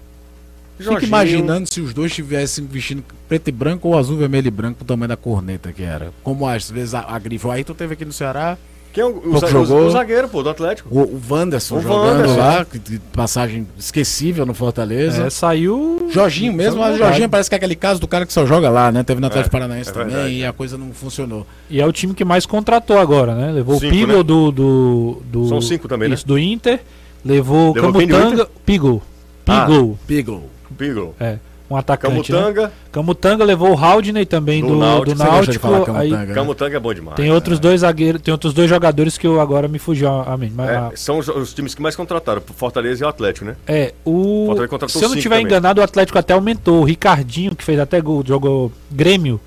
Speaker 6: fica imaginando se os dois estivessem vestindo preto e branco ou azul, vermelho e branco, o tamanho da corneta que era. Como às vezes a, a grife. O Ailton teve aqui no Ceará,
Speaker 1: Quem é o, o, za-
Speaker 6: jogou.
Speaker 1: o zagueiro, pô, do Atlético?
Speaker 6: o, o Wanderson
Speaker 1: O
Speaker 6: jogando
Speaker 1: Wanderson.
Speaker 6: lá, passagem esquecível no Fortaleza.
Speaker 7: É, saiu.
Speaker 6: Jorginho mesmo, mas o. Jorginho parece que é aquele caso do cara que só joga lá, né? Teve no Atlético Paranaense
Speaker 1: é
Speaker 6: também
Speaker 1: verdade.
Speaker 6: e a coisa não funcionou.
Speaker 7: E é o time que mais contratou agora, né? Levou
Speaker 1: Cinco,
Speaker 7: o Pigo
Speaker 1: né?
Speaker 7: do, do, do.
Speaker 1: São cinco também, né?
Speaker 7: Isso, do Inter. Levou o
Speaker 1: Levou
Speaker 7: Camutanga. Pigo.
Speaker 1: Ah.
Speaker 7: Pigo.
Speaker 6: Pigo.
Speaker 1: Pigo.
Speaker 7: É. Um atacante. Né?
Speaker 1: Camutanga.
Speaker 7: Camutanga levou o Haldney também
Speaker 1: Do
Speaker 7: do, do
Speaker 1: Náutico.
Speaker 7: Náutico.
Speaker 6: Gosta de falar
Speaker 7: aí
Speaker 6: Camutanga, né?
Speaker 1: Camutanga é bom demais.
Speaker 7: tem outros dois zagueiros, tem outros dois jogadores que eu agora me fugiu a, a mente. Mas,
Speaker 1: É,
Speaker 7: a-
Speaker 1: são os, os times que mais contrataram, Fortaleza e o Atlético, né?
Speaker 7: é, o.
Speaker 1: Fortaleza
Speaker 7: Se eu não estiver
Speaker 1: também.
Speaker 7: enganado, o Atlético até aumentou. O Ricardinho, que fez até gol, jogou Grêmio,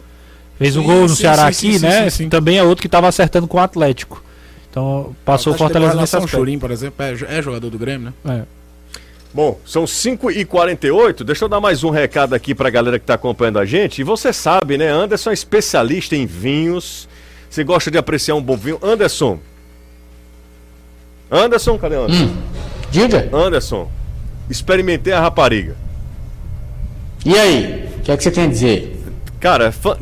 Speaker 7: fez um
Speaker 6: Sim,
Speaker 7: gol no
Speaker 6: sim,
Speaker 7: Ceará
Speaker 6: sim,
Speaker 7: aqui,
Speaker 6: sim,
Speaker 7: né?
Speaker 6: sim, sim.
Speaker 7: Também é outro que estava acertando com o Atlético. Então passou o Fortaleza
Speaker 6: um
Speaker 7: aspecto.
Speaker 6: Churim, por exemplo, é, é jogador do Grêmio, né?
Speaker 7: É.
Speaker 1: Bom, são 5h48. Deixa eu dar mais um recado aqui pra galera que tá acompanhando a gente. E você sabe, né? Anderson é especialista em vinhos. Você gosta de apreciar um bom vinho? Anderson. Anderson, cadê Anderson?
Speaker 4: Diga.
Speaker 1: Anderson, experimentei a rapariga.
Speaker 4: E aí? O que é que você tem a dizer?
Speaker 1: Cara, fa-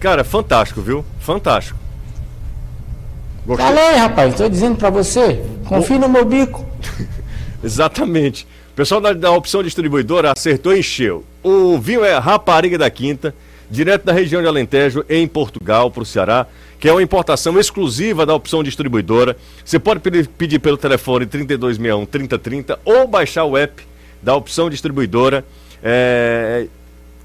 Speaker 1: cara, fantástico, viu? Fantástico. Gostei.
Speaker 4: Fala aí, rapaz. Tô dizendo pra você. Confia no meu bico.
Speaker 1: Exatamente. O pessoal da, da opção distribuidora acertou e encheu. O vinho é Rapariga da Quinta, direto da região de Alentejo, em Portugal, para o Ceará, que é uma importação exclusiva da opção distribuidora. Você pode pedir, pelo telefone 3261 3030 ou baixar o app da opção distribuidora. É,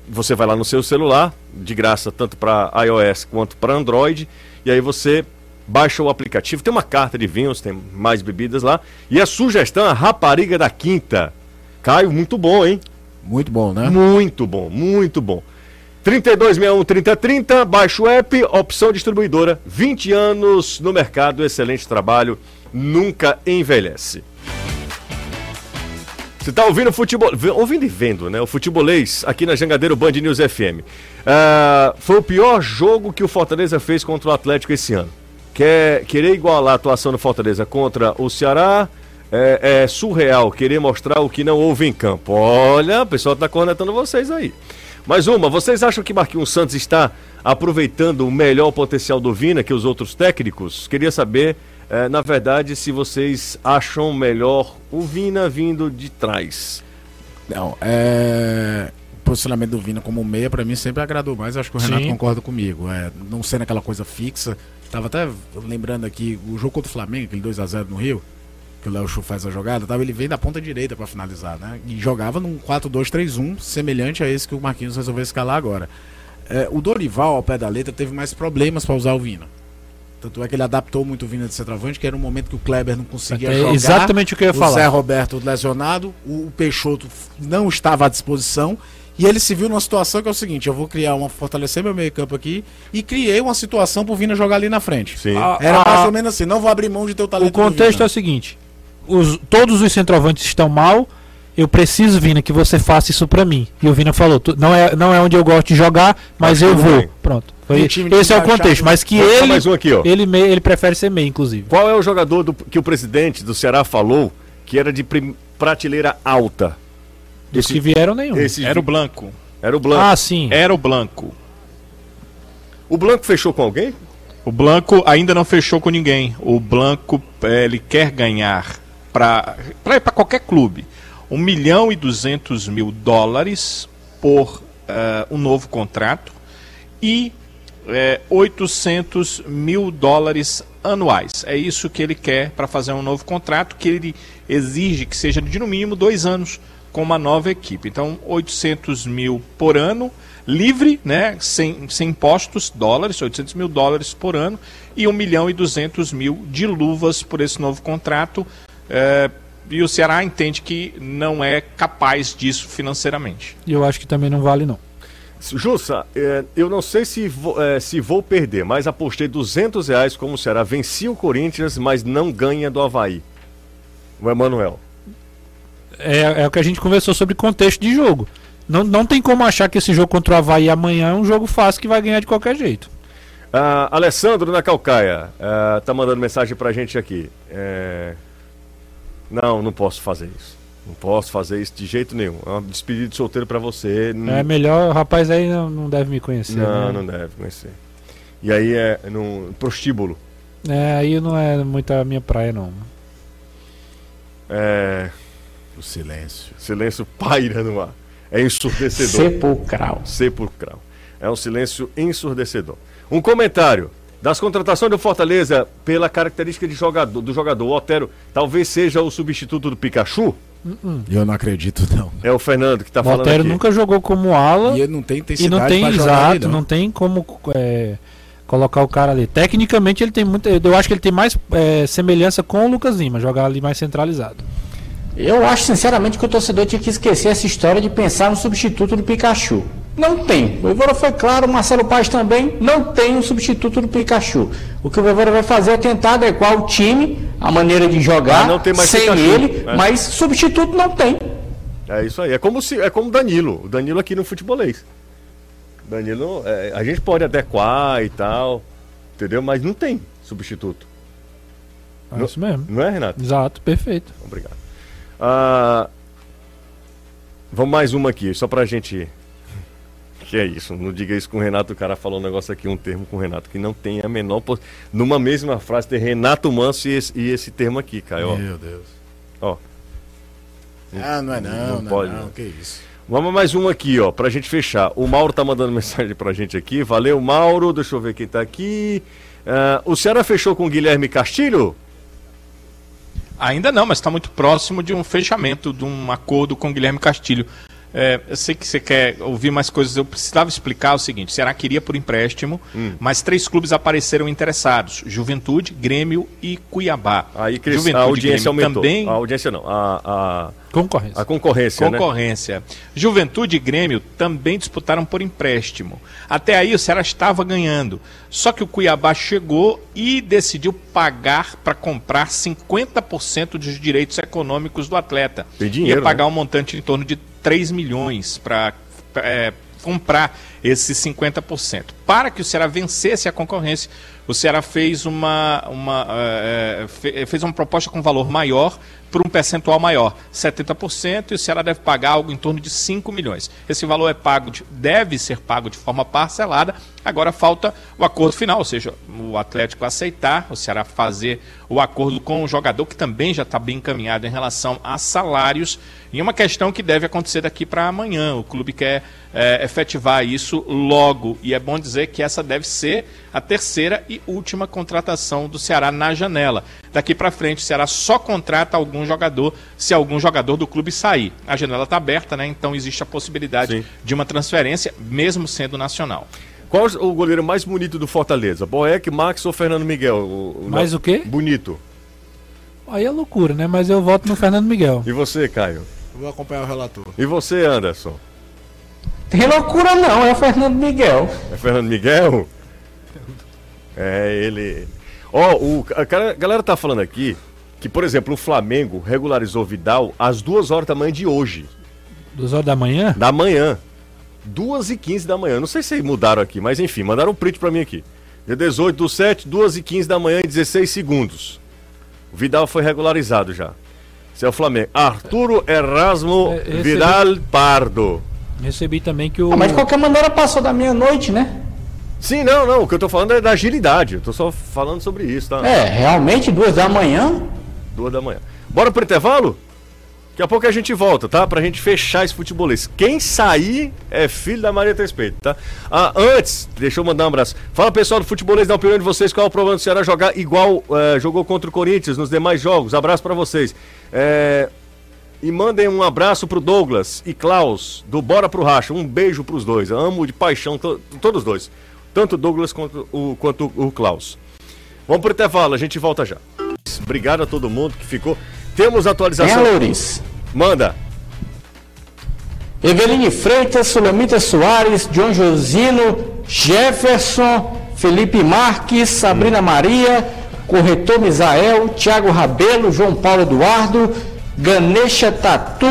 Speaker 1: você vai lá no seu celular, de graça, tanto para iOS quanto para Android, e aí você baixa o aplicativo. Tem uma carta de vinhos, tem mais bebidas lá. E a sugestão, a rapariga da quinta. Caio, muito bom, hein?
Speaker 6: Muito bom, né?
Speaker 1: Muito bom, muito bom. 3261 3030, baixa o app, opção distribuidora, 20 anos no mercado, excelente trabalho, nunca envelhece. Você está ouvindo futebol, ouvindo e vendo, né? O futebolês aqui na Jangadeiro Band News FM. Uh, foi o pior jogo que o Fortaleza fez contra o Atlético esse ano. Quer, querer igualar a atuação do Fortaleza contra o Ceará é, é surreal. Querer mostrar o que não houve em campo. Olha, o pessoal está cornetando vocês aí. Mais uma, vocês acham que Marquinhos Santos está aproveitando o melhor potencial do Vina que os outros técnicos? Queria saber, eh, na verdade, se vocês acham melhor o Vina vindo de trás.
Speaker 6: Não, é... o posicionamento do Vina como meia, para mim, sempre agradou mais. Acho que o Renato Sim. concorda comigo. É, não sendo aquela coisa fixa. Tava até lembrando aqui, o jogo contra o Flamengo, aquele 2x0 no Rio, que o Léo Chu faz a jogada, tava, ele vem da ponta direita para finalizar, né? E jogava num 4-2-3-1, semelhante a esse que o Marquinhos resolveu escalar agora. É, o Dorival, ao pé da letra, teve mais problemas para usar o Vina. Tanto é que ele adaptou muito o Vina de centroavante, que era um momento que o Kleber não conseguia é jogar.
Speaker 7: Exatamente o que eu ia falar.
Speaker 6: O Zé Roberto lesionado, o Peixoto não estava à disposição. E ele se viu numa situação que é o seguinte: eu vou criar uma. fortalecer meu meio-campo aqui e criei uma situação pro Vina jogar ali na frente.
Speaker 1: Sim.
Speaker 6: Era mais ou menos assim: não vou abrir mão de teu talento.
Speaker 7: O contexto é o seguinte: os, todos os centroavantes estão mal. Eu preciso, Vina, que você faça isso para mim. E o Vina falou: não é, não é onde eu gosto de jogar, mas eu vou. Bem. Pronto. Foi, esse é o contexto. Mas que ele,
Speaker 1: um aqui,
Speaker 7: ele, ele prefere ser meio, inclusive.
Speaker 1: Qual é o jogador do, que o presidente do Ceará falou que era de prateleira alta?
Speaker 7: Dos esse, que vieram nenhum.
Speaker 5: Esse era o Blanco.
Speaker 1: Era o Blanco.
Speaker 7: Ah, sim.
Speaker 5: Era o Blanco.
Speaker 1: O Blanco fechou com alguém?
Speaker 5: O Blanco ainda não fechou com ninguém. O Blanco, ele quer ganhar para qualquer clube 1 milhão e 200 mil dólares por uh, um novo contrato e é, 800 mil dólares anuais. É isso que ele quer para fazer um novo contrato, que ele exige que seja de no mínimo dois anos com uma nova equipe. Então, 800 mil por ano, livre, né, sem, sem impostos, dólares, 800 mil dólares por ano, e 1 milhão e 200 mil de luvas por esse novo contrato. É, e o Ceará entende que não é capaz disso financeiramente.
Speaker 7: E eu acho que também não vale, não.
Speaker 1: Jussa, é, eu não sei se vou, é, se vou perder, mas apostei 200 reais como o Ceará vencia o Corinthians, mas não ganha do Havaí. O Emanuel.
Speaker 7: É, é o que a gente conversou sobre contexto de jogo. Não, não tem como achar que esse jogo contra o Havaí amanhã é um jogo fácil que vai ganhar de qualquer jeito.
Speaker 1: Uh, Alessandro na Calcaia uh, tá mandando mensagem pra gente aqui. É... Não, não posso fazer isso. Não posso fazer isso de jeito nenhum. É um despedido de solteiro para você.
Speaker 7: É melhor, o rapaz aí não, não deve me conhecer.
Speaker 1: Não,
Speaker 7: né?
Speaker 1: não deve conhecer. E aí é no prostíbulo.
Speaker 7: É, aí não é muito a minha praia, não.
Speaker 1: É.
Speaker 6: O silêncio.
Speaker 1: Silêncio paira no ar. É ensurdecedor.
Speaker 7: Sepulcral.
Speaker 1: Sepulcral. É um silêncio ensurdecedor. Um comentário. Das contratações do Fortaleza, pela característica de jogador, do jogador, o Otero talvez seja o substituto do Pikachu?
Speaker 6: Uh -uh. Eu não acredito, não.
Speaker 1: É o Fernando que está falando. O
Speaker 7: Otero aqui. nunca jogou como ala.
Speaker 6: E ele não tem intensidade
Speaker 7: E não tem, exato, ali, não. não. tem como é, colocar o cara ali. Tecnicamente, ele tem muito. Eu acho que ele tem mais é, semelhança com o Lucas Lima, jogar ali mais centralizado.
Speaker 4: Eu acho, sinceramente, que o torcedor tinha que esquecer essa história de pensar no substituto do Pikachu. Não tem. O Voivoda foi claro, o Marcelo Paz também não tem um substituto do Pikachu. O que o Voivoda vai fazer é tentar adequar o time, a maneira de jogar, sem Pikachu, ele, né? mas substituto não tem.
Speaker 1: É isso aí. É como se é como Danilo. O Danilo aqui no futebolês. Danilo, é, a gente pode adequar e tal, entendeu? Mas não tem substituto.
Speaker 7: É isso mesmo.
Speaker 1: Não é, Renato?
Speaker 7: Exato, perfeito.
Speaker 1: Obrigado. Ah, vamos mais uma aqui, só pra gente que é isso, não diga isso com o Renato, o cara falou um negócio aqui, um termo com o Renato, que não tem a menor. Poss... Numa mesma frase tem Renato Manso e esse, e esse termo aqui, Caio.
Speaker 6: Meu Deus.
Speaker 1: Ó.
Speaker 6: Ah, não é não,
Speaker 1: Não
Speaker 6: não,
Speaker 1: pode,
Speaker 6: não,
Speaker 1: não.
Speaker 6: que isso.
Speaker 1: Vamos mais um aqui, ó, pra gente fechar. O Mauro tá mandando mensagem pra gente aqui. Valeu, Mauro. Deixa eu ver quem tá aqui. Ah, o Ceará fechou com o Guilherme Castilho?
Speaker 5: Ainda não, mas está muito próximo de um fechamento, de um acordo com Guilherme Castilho. É, eu sei que você quer ouvir mais coisas, eu precisava explicar o seguinte: o Ceará queria por empréstimo,
Speaker 1: Hum.
Speaker 5: mas três clubes apareceram interessados: Juventude, Grêmio e Cuiabá.
Speaker 1: Aí cresceu,
Speaker 5: Juventude
Speaker 1: a audiência
Speaker 5: Grêmio
Speaker 1: aumentou.
Speaker 5: Também
Speaker 1: A audiência não, a, a,
Speaker 7: Concorrência.
Speaker 1: a concorrência, né?
Speaker 5: Concorrência. Juventude e Grêmio também disputaram por empréstimo. Até aí o Ceará estava ganhando. Só que o Cuiabá chegou e decidiu pagar para comprar 50% dos direitos econômicos do atleta.
Speaker 1: Tem dinheiro,
Speaker 5: Ia pagar
Speaker 1: né?
Speaker 5: um montante em torno de 3 milhões para comprar esses 50%. Para que o Ceará vencesse a concorrência, o Ceará fez uma, uma, eh, fe- fez uma proposta com valor maior por um percentual maior, 70%, e o Ceará deve pagar algo em torno de 5 milhões. Esse valor é pago, de- deve ser pago de forma parcelada. Agora falta o acordo final, ou seja, o Atlético aceitar, o Ceará fazer o acordo com o jogador, que também já está bem encaminhado em relação a salários, e uma questão que deve acontecer daqui para amanhã. O clube quer eh, efetivar isso logo, e é bom dizer que essa deve ser a terceira e última contratação do Ceará na janela. Daqui para frente, o Ceará só contrata algum jogador se algum jogador do clube sair. A janela está aberta, né? Então existe a possibilidade
Speaker 1: Sim.
Speaker 5: de uma transferência, mesmo sendo nacional.
Speaker 1: Qual o goleiro mais bonito do Fortaleza? Boeck, Max ou Fernando Miguel? O, o-
Speaker 7: Mais o quê?
Speaker 1: Bonito.
Speaker 7: Aí é loucura, né? Mas eu voto no Fernando Miguel.
Speaker 1: E você, Caio?
Speaker 6: Eu vou acompanhar o relator.
Speaker 1: E você, Anderson?
Speaker 4: Tem loucura não, é o Fernando Miguel.
Speaker 1: É Fernando Miguel? É ele. Ó, o, a cara- a galera tá falando aqui que, por exemplo, o Flamengo regularizou Vidal às duas horas da manhã de hoje.
Speaker 7: Duas horas da manhã?
Speaker 1: Da manhã. 2 e 15 da manhã. Não sei se mudaram aqui, mas enfim, mandaram um print pra mim aqui. Dia 18 do 7, 2 e 15 da manhã e 16 segundos. O Vidal foi regularizado já. Esse é o Flamengo. Arturo Erasmo
Speaker 7: É, esse
Speaker 1: Vidal Pardo.
Speaker 7: Recebi também que o.
Speaker 4: Ah, mas de qualquer maneira passou da meia-noite, né?
Speaker 1: Sim, não, não. O que eu tô falando é da agilidade. Eu tô só falando sobre isso, tá?
Speaker 4: É, realmente, duas da manhã.
Speaker 1: Duas da manhã. Bora pro intervalo? Daqui a pouco a gente volta, tá? Pra gente fechar esse futebolês. Quem sair é filho da Maria Respeito, tá? Ah, antes, deixa eu mandar um abraço. Fala pessoal do futebolês, dá opinião de vocês. Qual é o problema do Ceará jogar igual eh, jogou contra o Corinthians nos demais jogos? Abraço pra vocês. É, E mandem um abraço pro Douglas e Klaus, do Bora pro Racha. Um beijo pros dois. Eu amo de paixão to- todos dois. Tanto o Douglas quanto o, quanto o Klaus. Vamos pro intervalo, a gente volta já. Obrigado a todo mundo que ficou. Temos atualização.
Speaker 4: Louris?
Speaker 1: Manda.
Speaker 4: Eveline Freitas, Sulamita Soares, John Josino, Jefferson, Felipe Marques, Sabrina Maria, Corretor Misael, Tiago Rabelo, João Paulo Eduardo, Ganesha Tatu,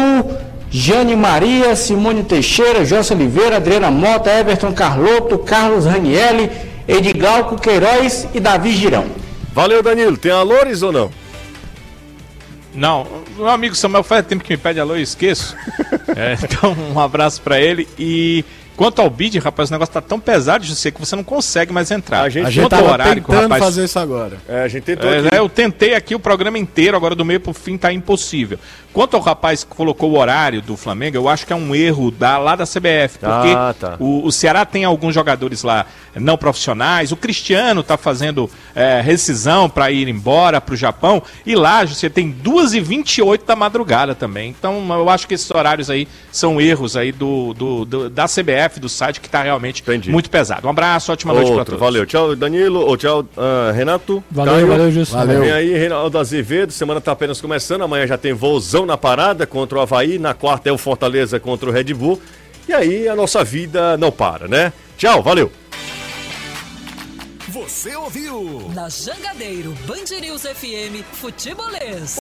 Speaker 4: Jane Maria, Simone Teixeira, José Oliveira, Adriana Mota, Everton Carloto, Carlos Ranielli, Edgalco Queiroz e Davi Girão.
Speaker 1: Valeu, Danilo. Tem alores ou não?
Speaker 5: Não, meu amigo Samuel faz tempo que me pede alô e esqueço. É, então, um abraço pra ele. E quanto ao bid, rapaz, o negócio tá tão pesado, José, que você não consegue mais entrar.
Speaker 1: A gente-
Speaker 6: A gente tava
Speaker 5: horário
Speaker 6: tentando
Speaker 5: rapaz
Speaker 6: fazer isso agora.
Speaker 1: É, a gente tentou
Speaker 5: É,
Speaker 1: aqui.
Speaker 5: né, eu tentei aqui o programa inteiro, agora do meio pro fim tá impossível. Quanto ao rapaz que colocou o horário do Flamengo, eu acho que é um erro da, lá da CBF, porque
Speaker 1: Ah, tá.
Speaker 5: o, o Ceará tem alguns jogadores lá não profissionais, o Cristiano tá fazendo é, rescisão para ir embora pro Japão, e lá você tem 2h28 da madrugada também. Então eu acho que esses horários aí são erros aí do, do- do- da CBF, do site, que tá realmente
Speaker 1: Entendi.
Speaker 5: muito pesado. Um abraço, ótima noite pra
Speaker 1: Outro,
Speaker 5: todos.
Speaker 1: valeu. Tchau, Danilo. Ou tchau, ah, Renato.
Speaker 7: Valeu,
Speaker 1: Caio.
Speaker 7: valeu, Justo.
Speaker 6: Valeu.
Speaker 1: Vem aí, Reinaldo Azevedo. Semana tá apenas começando. Amanhã já tem vozão na parada contra o Havaí. Na quarta é o Fortaleza contra o Red Bull. E aí a nossa vida não para, né? Tchau, valeu.
Speaker 3: Você ouviu?
Speaker 2: Na Jangadeiro Band News FM Futebolês.